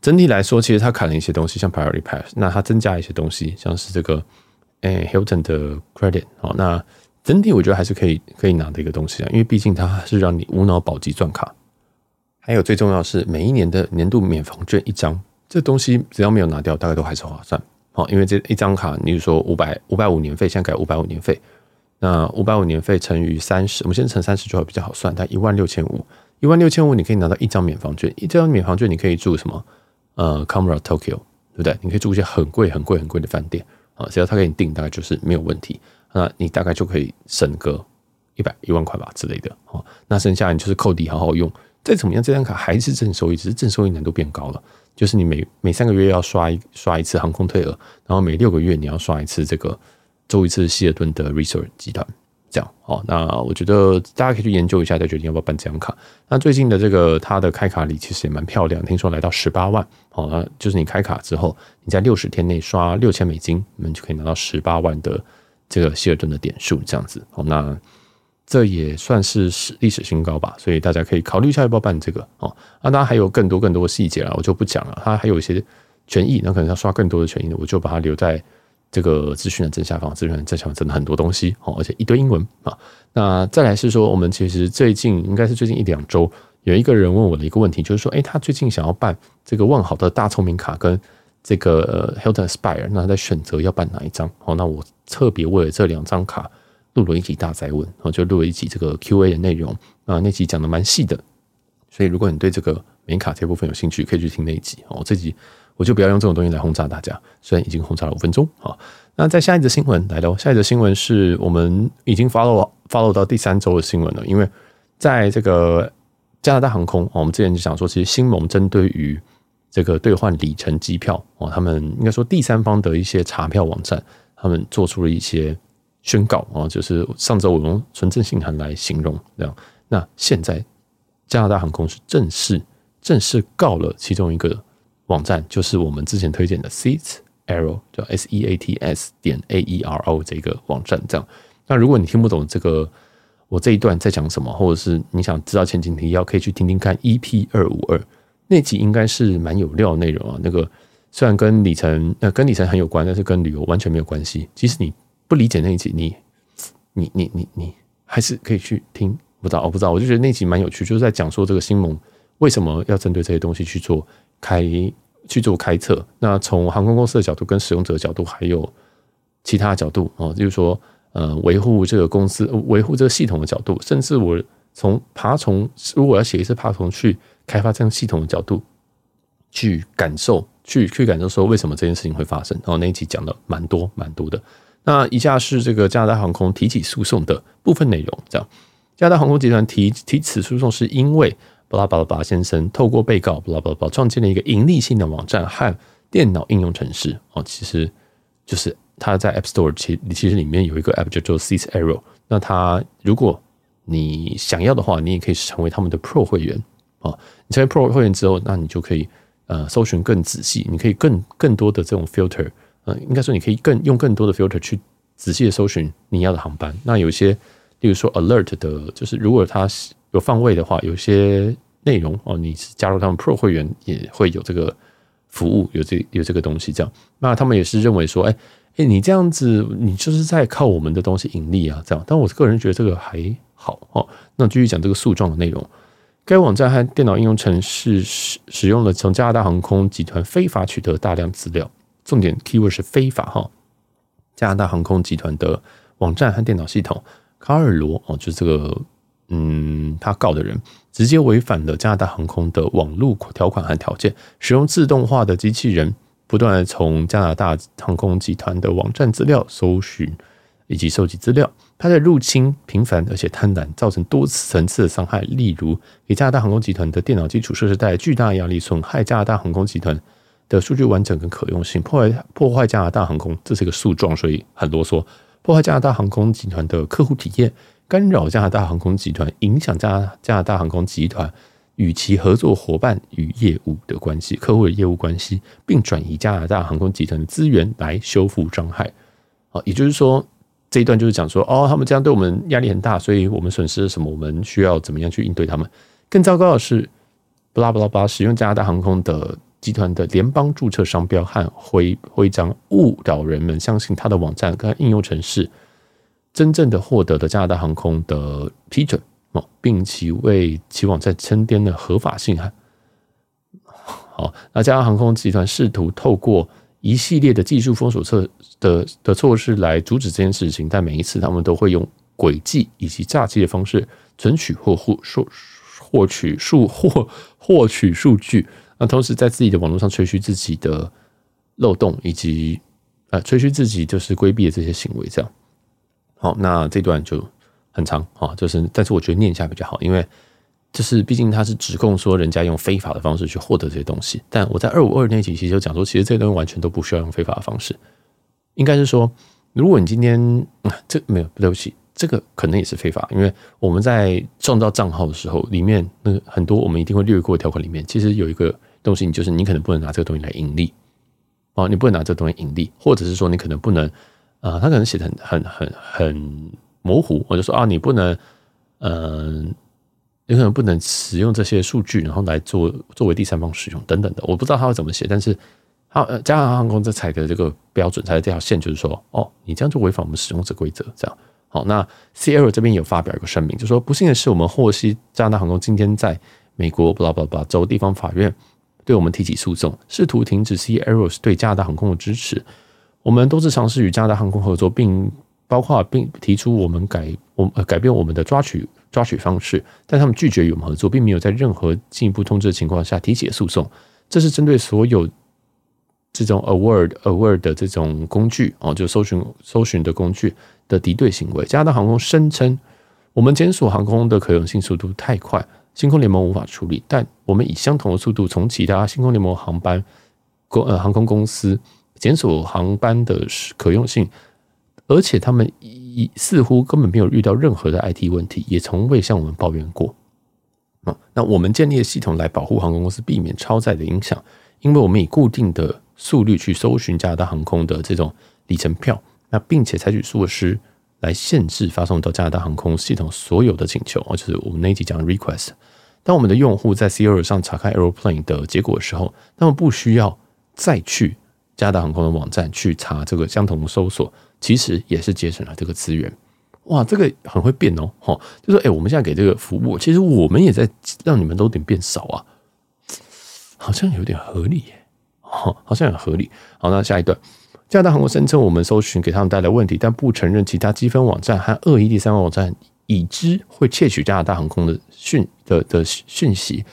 整体来说，其实它砍了一些东西，像 priority pass，那它增加一些东西，像是这个。诶，Hilton 的 credit 好，那整体我觉得还是可以可以拿的一个东西啊，因为毕竟它是让你无脑保级赚卡，还有最重要是每一年的年度免房券一张，这东西只要没有拿掉，大概都还是划算哦，因为这一张卡，你比如说五百五百五年费，现在改五百五年费，那五百五年费乘以三十，我们先乘三十就会比较好算，但一万六千五，一万六千五你可以拿到一张免房券，一张免房券你可以住什么？呃，comera Tokyo，对不对？你可以住一些很贵很贵很贵的饭店啊，只要他给你订，大概就是没有问题，那你大概就可以省个一百一万块吧之类的，啊，那剩下你就是扣抵好好用。再怎么样，这张卡还是正收益，只是正收益难度变高了。就是你每每三个月要刷一刷一次航空退额，然后每六个月你要刷一次这个周一次希尔顿的 Resort 集团，这样哦。那我觉得大家可以去研究一下，再决定要不要办这张卡。那最近的这个它的开卡礼其实也蛮漂亮，听说来到十八万哦。那就是你开卡之后，你在六十天内刷六千美金，你们就可以拿到十八万的这个希尔顿的点数，这样子哦。那这也算是史历史新高吧，所以大家可以考虑一下要不要办这个哦。那当然还有更多更多的细节了，我就不讲了。它还有一些权益，那可能要刷更多的权益，我就把它留在这个资讯的正下方。资讯的正下方真的很多东西哦，而且一堆英文啊。那再来是说，我们其实最近应该是最近一两周，有一个人问我的一个问题，就是说，诶，他最近想要办这个万豪的大聪明卡跟这个 Hilton Aspire，那他在选择要办哪一张？哦，那我特别为了这两张卡。录了一集大哉问，然后就录了一集这个 Q&A 的内容啊，那集讲的蛮细的，所以如果你对这个美卡这部分有兴趣，可以去听那一集哦。这集我就不要用这种东西来轰炸大家，虽然已经轰炸了五分钟啊。那在下一则新闻来了，下一则新闻是我们已经 follow follow 到第三周的新闻了，因为在这个加拿大航空，我们之前就讲说，其实新盟针对于这个兑换里程机票哦，他们应该说第三方的一些查票网站，他们做出了一些。宣告啊，就是上周我用纯正信函来形容这样。那现在加拿大航空是正式正式告了其中一个网站，就是我们之前推荐的 Seats Aero，叫 S E A T S 点 A E R O 这个网站。这样，那如果你听不懂这个我这一段在讲什么，或者是你想知道前景提要，可以去听听看 EP 二五二那集，应该是蛮有料的内容啊。那个虽然跟里程呃跟里程很有关，但是跟旅游完全没有关系。即使你不理解那一集，你你你你你还是可以去听。不知道，我不知道，我就觉得那集蛮有趣，就是在讲说这个新盟为什么要针对这些东西去做开去做开测。那从航空公司的角度、跟使用者的角度，还有其他角度哦，就是说呃维护这个公司、维护这个系统的角度，甚至我从爬虫，如果要写一次爬虫去开发这样系统的角度去感受，去去感受说为什么这件事情会发生。然后那一集讲的蛮多蛮多的。那以下是这个加拿大航空提起诉讼的部分内容。这样，加拿大航空集团提提此诉讼，是因为巴拉巴拉巴先生透过被告巴拉巴拉巴创建了一个盈利性的网站和电脑应用程式。哦，其实就是他在 App Store 其其实里面有一个 App 叫做 Seats Aero。那他如果你想要的话，你也可以成为他们的 Pro 会员。哦，你成为 Pro 会员之后，那你就可以呃搜寻更仔细，你可以更更多的这种 filter。嗯，应该说你可以更用更多的 filter 去仔细的搜寻你要的航班。那有些，例如说 alert 的，就是如果它有放位的话，有些内容哦，你加入他们 Pro 会员也会有这个服务，有这有这个东西这样。那他们也是认为说，哎哎，你这样子，你就是在靠我们的东西盈利啊，这样。但我个人觉得这个还好哦。那继续讲这个诉状的内容，该网站和电脑应用程式使使用了从加拿大航空集团非法取得大量资料。重点 keyword 是非法哈，加拿大航空集团的网站和电脑系统，卡尔罗哦，就是这个嗯，他告的人直接违反了加拿大航空的网络条款和条件，使用自动化的机器人不断从加拿大航空集团的网站资料搜寻以及收集资料，他的入侵频繁而且贪婪，造成多层次的伤害，例如给加拿大航空集团的电脑基础设施带来巨大压力，损害加拿大航空集团的数据完整跟可用性，破坏破坏加拿大航空，这是一个诉状，所以很啰嗦。破坏加拿大航空集团的客户体验，干扰加拿大航空集团，影响加加拿大航空集团与其合作伙伴与业务的关系，客户的业务关系，并转移加拿大航空集团的资源来修复伤害。啊，也就是说，这一段就是讲说，哦，他们这样对我们压力很大，所以我们损失了什么，我们需要怎么样去应对他们。更糟糕的是，巴拉巴拉巴使用加拿大航空的。集团的联邦注册商标和徽徽章误导人们相信他的网站跟应用程式真正的获得了加拿大航空的批准哦，并其为其网站增添了合法性哈。好，那加拿大航空集团试图透过一系列的技术封锁策的的措施来阻止这件事情，但每一次他们都会用诡计以及诈欺的方式存取或获获获取数获获取数据，那同时在自己的网络上吹嘘自己的漏洞，以及呃吹嘘自己就是规避的这些行为，这样。好，那这段就很长啊，就是但是我觉得念一下比较好，因为。就是，毕竟他是指控说人家用非法的方式去获得这些东西。但我在二五二那集其实就讲说，其实这些东西完全都不需要用非法的方式。应该是说，如果你今天，这没有对不起，这个可能也是非法，因为我们在创造账号的时候，里面那个很多我们一定会略过条款里面，其实有一个东西，你就是你可能不能拿这个东西来盈利哦，你不能拿这个东西盈利，或者是说你可能不能啊、他可能写的很很很很模糊，我就说啊，你不能嗯。有可能不能使用这些数据，然后来做作为第三方使用等等的，我不知道他会怎么写，但是他呃，加拿大航空这采的这个标准，它的这条线就是说，哦，你这样就违反我们使用者规则，这样。好，那 Sierra 这边有发表一个声明，就说不幸的是，我们获悉加拿大航空今天在美国巴拉巴拉州地方法院对我们提起诉讼，试图停止 Sierra 对加拿大航空的支持。我们都是尝试与加拿大航空合作，并包括并提出我们改我呃改变我们的抓取。抓取方式，但他们拒绝与我们合作，并没有在任何进一步通知的情况下提起诉讼。这是针对所有这种 award award 的这种工具哦，就搜寻搜寻的工具的敌对行为。加拿大航空声称，我们检索航空的可用性速度太快，星空联盟无法处理。但我们以相同的速度从其他星空联盟航班公呃航空公司检索航班的可用性，而且他们一。似乎根本没有遇到任何的 IT 问题，也从未向我们抱怨过。啊那我们建立了系统来保护航空公司，避免超载的影响，因为我们以固定的速率去搜寻加拿大航空的这种里程票，那并且采取措施来限制发送到加拿大航空系统所有的请求，就是我们那一集讲的 request。当我们的用户在 c r 上查看 Aeroplane 的结果的时候，他们不需要再去加拿大航空的网站去查这个相同的搜索。其实也是节省了这个资源，哇，这个很会变哦，哈，就说，哎，我们现在给这个服务，其实我们也在让你们都点变少啊，好像有点合理耶，哈，好像很合理。好，那下一段，加拿大航空声称我们搜寻给他们带来问题，但不承认其他积分网站和恶意第三方网站已知会窃取加拿大航空的讯的的讯息，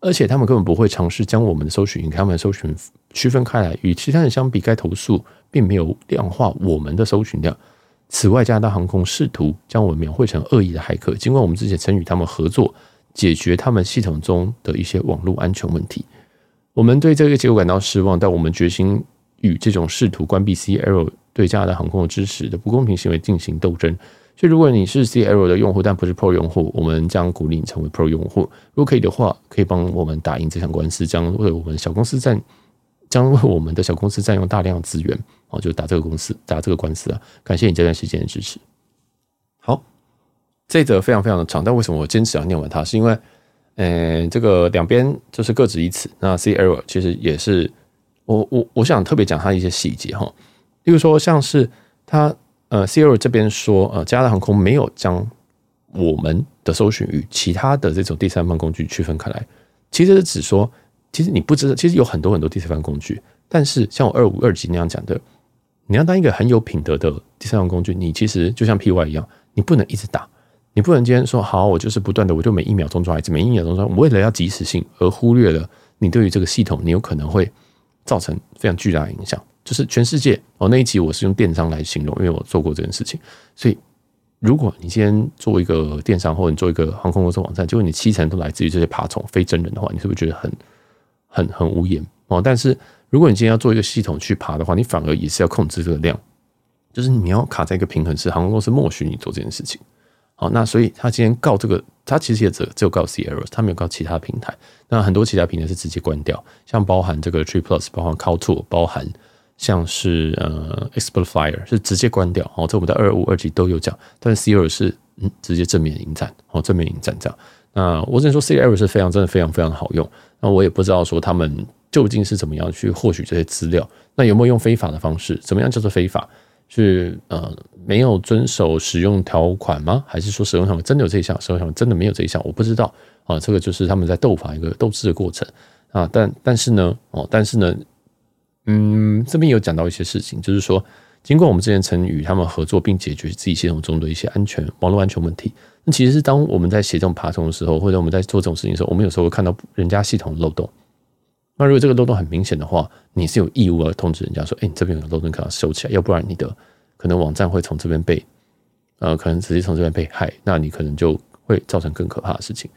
而且他们根本不会尝试将我们的搜寻与他们的搜寻区分开来，与其他人相比，该投诉。并没有量化我们的搜寻量。此外，加拿大航空试图将我们描绘成恶意的骇客，尽管我们之前曾与他们合作，解决他们系统中的一些网络安全问题。我们对这个结果感到失望，但我们决心与这种试图关闭 CL 对加拿大航空的支持的不公平行为进行斗争。所以，如果你是 CL 的用户，但不是 Pro 用户，我们将鼓励你成为 Pro 用户。如果可以的话，可以帮我们打赢这场官司，将为我们小公司占。将为我们的小公司占用大量资源，哦，就打这个公司，打这个官司啊！感谢你这段时间的支持。好，这则非常非常的长，但为什么我坚持要念完它？是因为，呃，这个两边就是各执一词。那 Sierra 其实也是，我我我想特别讲它一些细节哈，例如说像是它呃 Cero 这边说，呃，加拿大航空没有将我们的搜寻与其他的这种第三方工具区分开来，其实是指说。其实你不知道，其实有很多很多第三方工具，但是像我二五二级那样讲的，你要当一个很有品德的第三方工具，你其实就像 PY 一样，你不能一直打，你不能今天说好，我就是不断的，我就每一秒钟抓一次，每一秒钟抓，我为了要及时性而忽略了你对于这个系统，你有可能会造成非常巨大的影响。就是全世界哦，那一集我是用电商来形容，因为我做过这件事情，所以如果你今天做一个电商，或者你做一个航空公司网站，结果你七成都来自于这些爬虫非真人的话，你是不是觉得很？很很无言哦，但是如果你今天要做一个系统去爬的话，你反而也是要控制这个量，就是你要卡在一个平衡，是航空公司默许你做这件事情。好，那所以他今天告这个，他其实也只只有告 Sierra，他没有告其他平台。那很多其他平台是直接关掉，像包含这个 Trip Plus，包含 Kaltura，包含像是呃 Expert Flyer 是直接关掉。哦，这我们的二五二集都有讲，但是 Sierra 是嗯直接正面迎战，哦正面迎战这样。那我只能说 Sierra 是非常真的非常非常好用。那我也不知道说他们究竟是怎么样去获取这些资料，那有没有用非法的方式？怎么样叫做非法？是呃没有遵守使用条款吗？还是说使用条款真的有这一项？使用条款真的没有这一项？我不知道啊，这个就是他们在斗法一个斗智的过程啊。但但是呢，哦，但是呢，嗯，这边有讲到一些事情，就是说，经过我们之前曾与他们合作，并解决自己系统中的一些安全网络安全问题。那其实是当我们在写这种爬虫的时候，或者我们在做这种事情的时候，我们有时候会看到人家系统的漏洞。那如果这个漏洞很明显的话，你是有义务要通知人家说：“哎，你这边有个漏洞，可要收起来，要不然你的可能网站会从这边被呃，可能直接从这边被害，那你可能就会造成更可怕的事情。”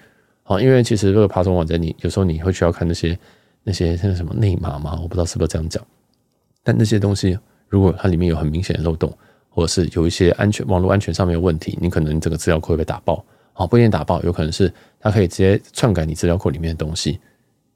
好，因为其实这个爬虫网站，你有时候你会需要看那些。那些像什么内码嘛，我不知道是不是这样讲。但那些东西，如果它里面有很明显的漏洞，或者是有一些安全网络安全上面的问题，你可能这个资料库会被打爆。啊，不一定打爆，有可能是它可以直接篡改你资料库里面的东西。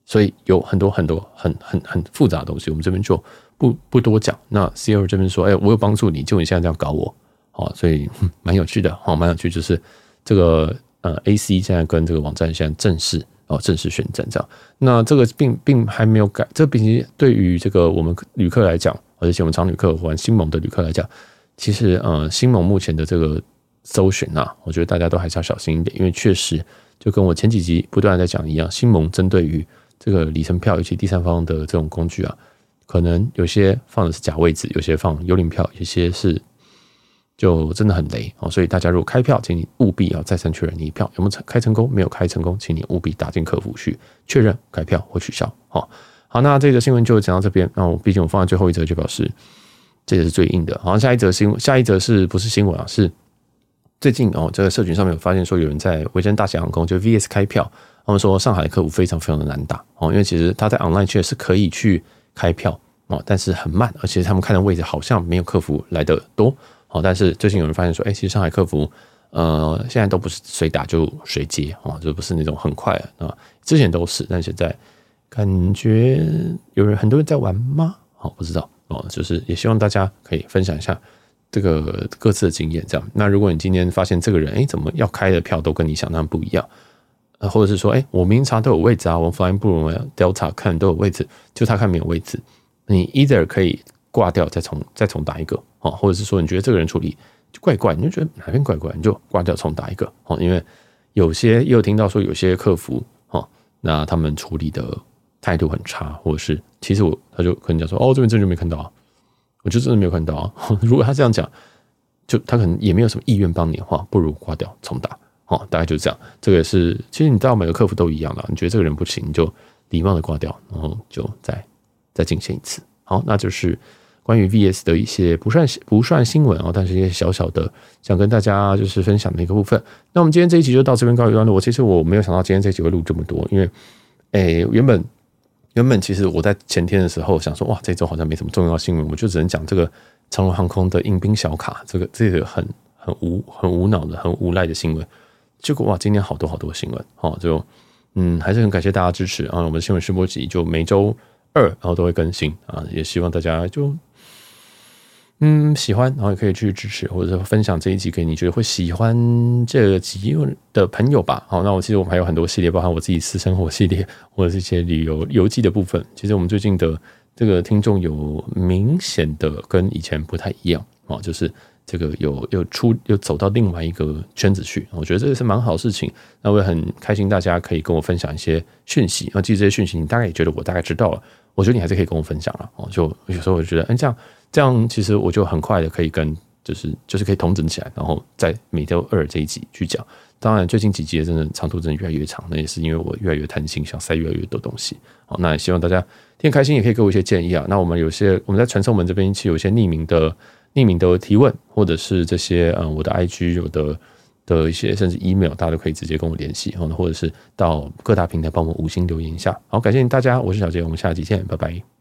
所以有很多很多很很很复杂的东西，我们这边就不不多讲。那 C.O. 这边说，哎，我有帮助你，就你现在这样搞我，好，所以 蛮有趣的，好，蛮有趣，就是这个呃 A.C. 现在跟这个网站现在正式。哦，正式宣战这样，那这个并并还没有改，这毕竟对于这个我们旅客来讲，而且我们常旅客或者新盟的旅客来讲，其实呃，新盟目前的这个搜寻啊，我觉得大家都还是要小心一点，因为确实就跟我前几集不断在讲一样，新盟针对于这个里程票以及第三方的这种工具啊，可能有些放的是假位置，有些放幽灵票，有些是。就真的很雷哦，所以大家如果开票，请你务必要再三确认你票有没有开成功，没有开成功，请你务必打进客服去确认开票或取消。好，好，那这个新闻就讲到这边。那我毕竟我放在最后一则，就表示这个是最硬的。好像，下一则新，下一则是不是新闻啊？是最近哦，这个社群上面有发现说有人在维珍大西洋航空就 VS 开票，他们说上海的客服非常非常的难打哦，因为其实他在 online 确实可以去开票哦，但是很慢，而且他们看的位置好像没有客服来的多。好，但是最近有人发现说，哎，其实上海客服，呃，现在都不是随打就随接啊，就不是那种很快啊。之前都是，但现在感觉有人很多人在玩吗？好，不知道哦，就是也希望大家可以分享一下这个各自的经验。这样，那如果你今天发现这个人，哎，怎么要开的票都跟你想那不一样，呃，或者是说，哎，我明查都有位置啊，我 Flying Blue、Delta 看都有位置，就他看没有位置，你 either 可以。挂掉，再重再重打一个哦，或者是说你觉得这个人处理就怪怪，你就觉得哪边怪怪，你就挂掉重打一个哦。因为有些也有听到说有些客服哦，那他们处理的态度很差，或者是其实我他就可能讲说哦，这边真的没看到啊，我就真的没有看到啊。如果他这样讲，就他可能也没有什么意愿帮你的话，不如挂掉重打哦。大概就是这样。这个也是其实你知道每个客服都一样的，你觉得这个人不行，你就礼貌的挂掉，然后就再再进行一次。好，那就是。关于 VS 的一些不算不算新闻啊，但是一些小小的想跟大家就是分享的一个部分。那我们今天这一集就到这边告一段落。我其实我没有想到今天这一集会录这么多，因为诶原本原本其实我在前天的时候想说哇，这周好像没什么重要新闻，我就只能讲这个长龙航空的迎宾小卡，这个这个很很无很无脑的很无赖的新闻。结果哇，今天好多好多新闻哦，就嗯还是很感谢大家支持啊。我们新闻试播集就每周二然后都会更新啊，也希望大家就。嗯，喜欢，然后也可以去支持或者是分享这一集给你觉得会喜欢这集的朋友吧。好，那我其实我们还有很多系列，包含我自己私生活系列或者是一些旅游游记的部分。其实我们最近的这个听众有明显的跟以前不太一样啊，就是这个有有出又走到另外一个圈子去。我觉得这个是蛮好事情。那我也很开心，大家可以跟我分享一些讯息。那其实这些讯息，你大概也觉得我大概知道了。我觉得你还是可以跟我分享了。哦，就有时候我就觉得，嗯，这样。这样其实我就很快的可以跟，就是就是可以同整起来，然后在每周二这一集去讲。当然最近几集真的长度真的越来越长，那也是因为我越来越贪心，想塞越来越多东西。好，那也希望大家听开心，也可以给我一些建议啊。那我们有些我们在传送门这边其实有一些匿名的匿名的提问，或者是这些嗯我的 IG 有的的一些甚至 email，大家都可以直接跟我联系，或者或者是到各大平台帮我五星留言一下。好，感谢大家，我是小杰，我们下期见，拜拜。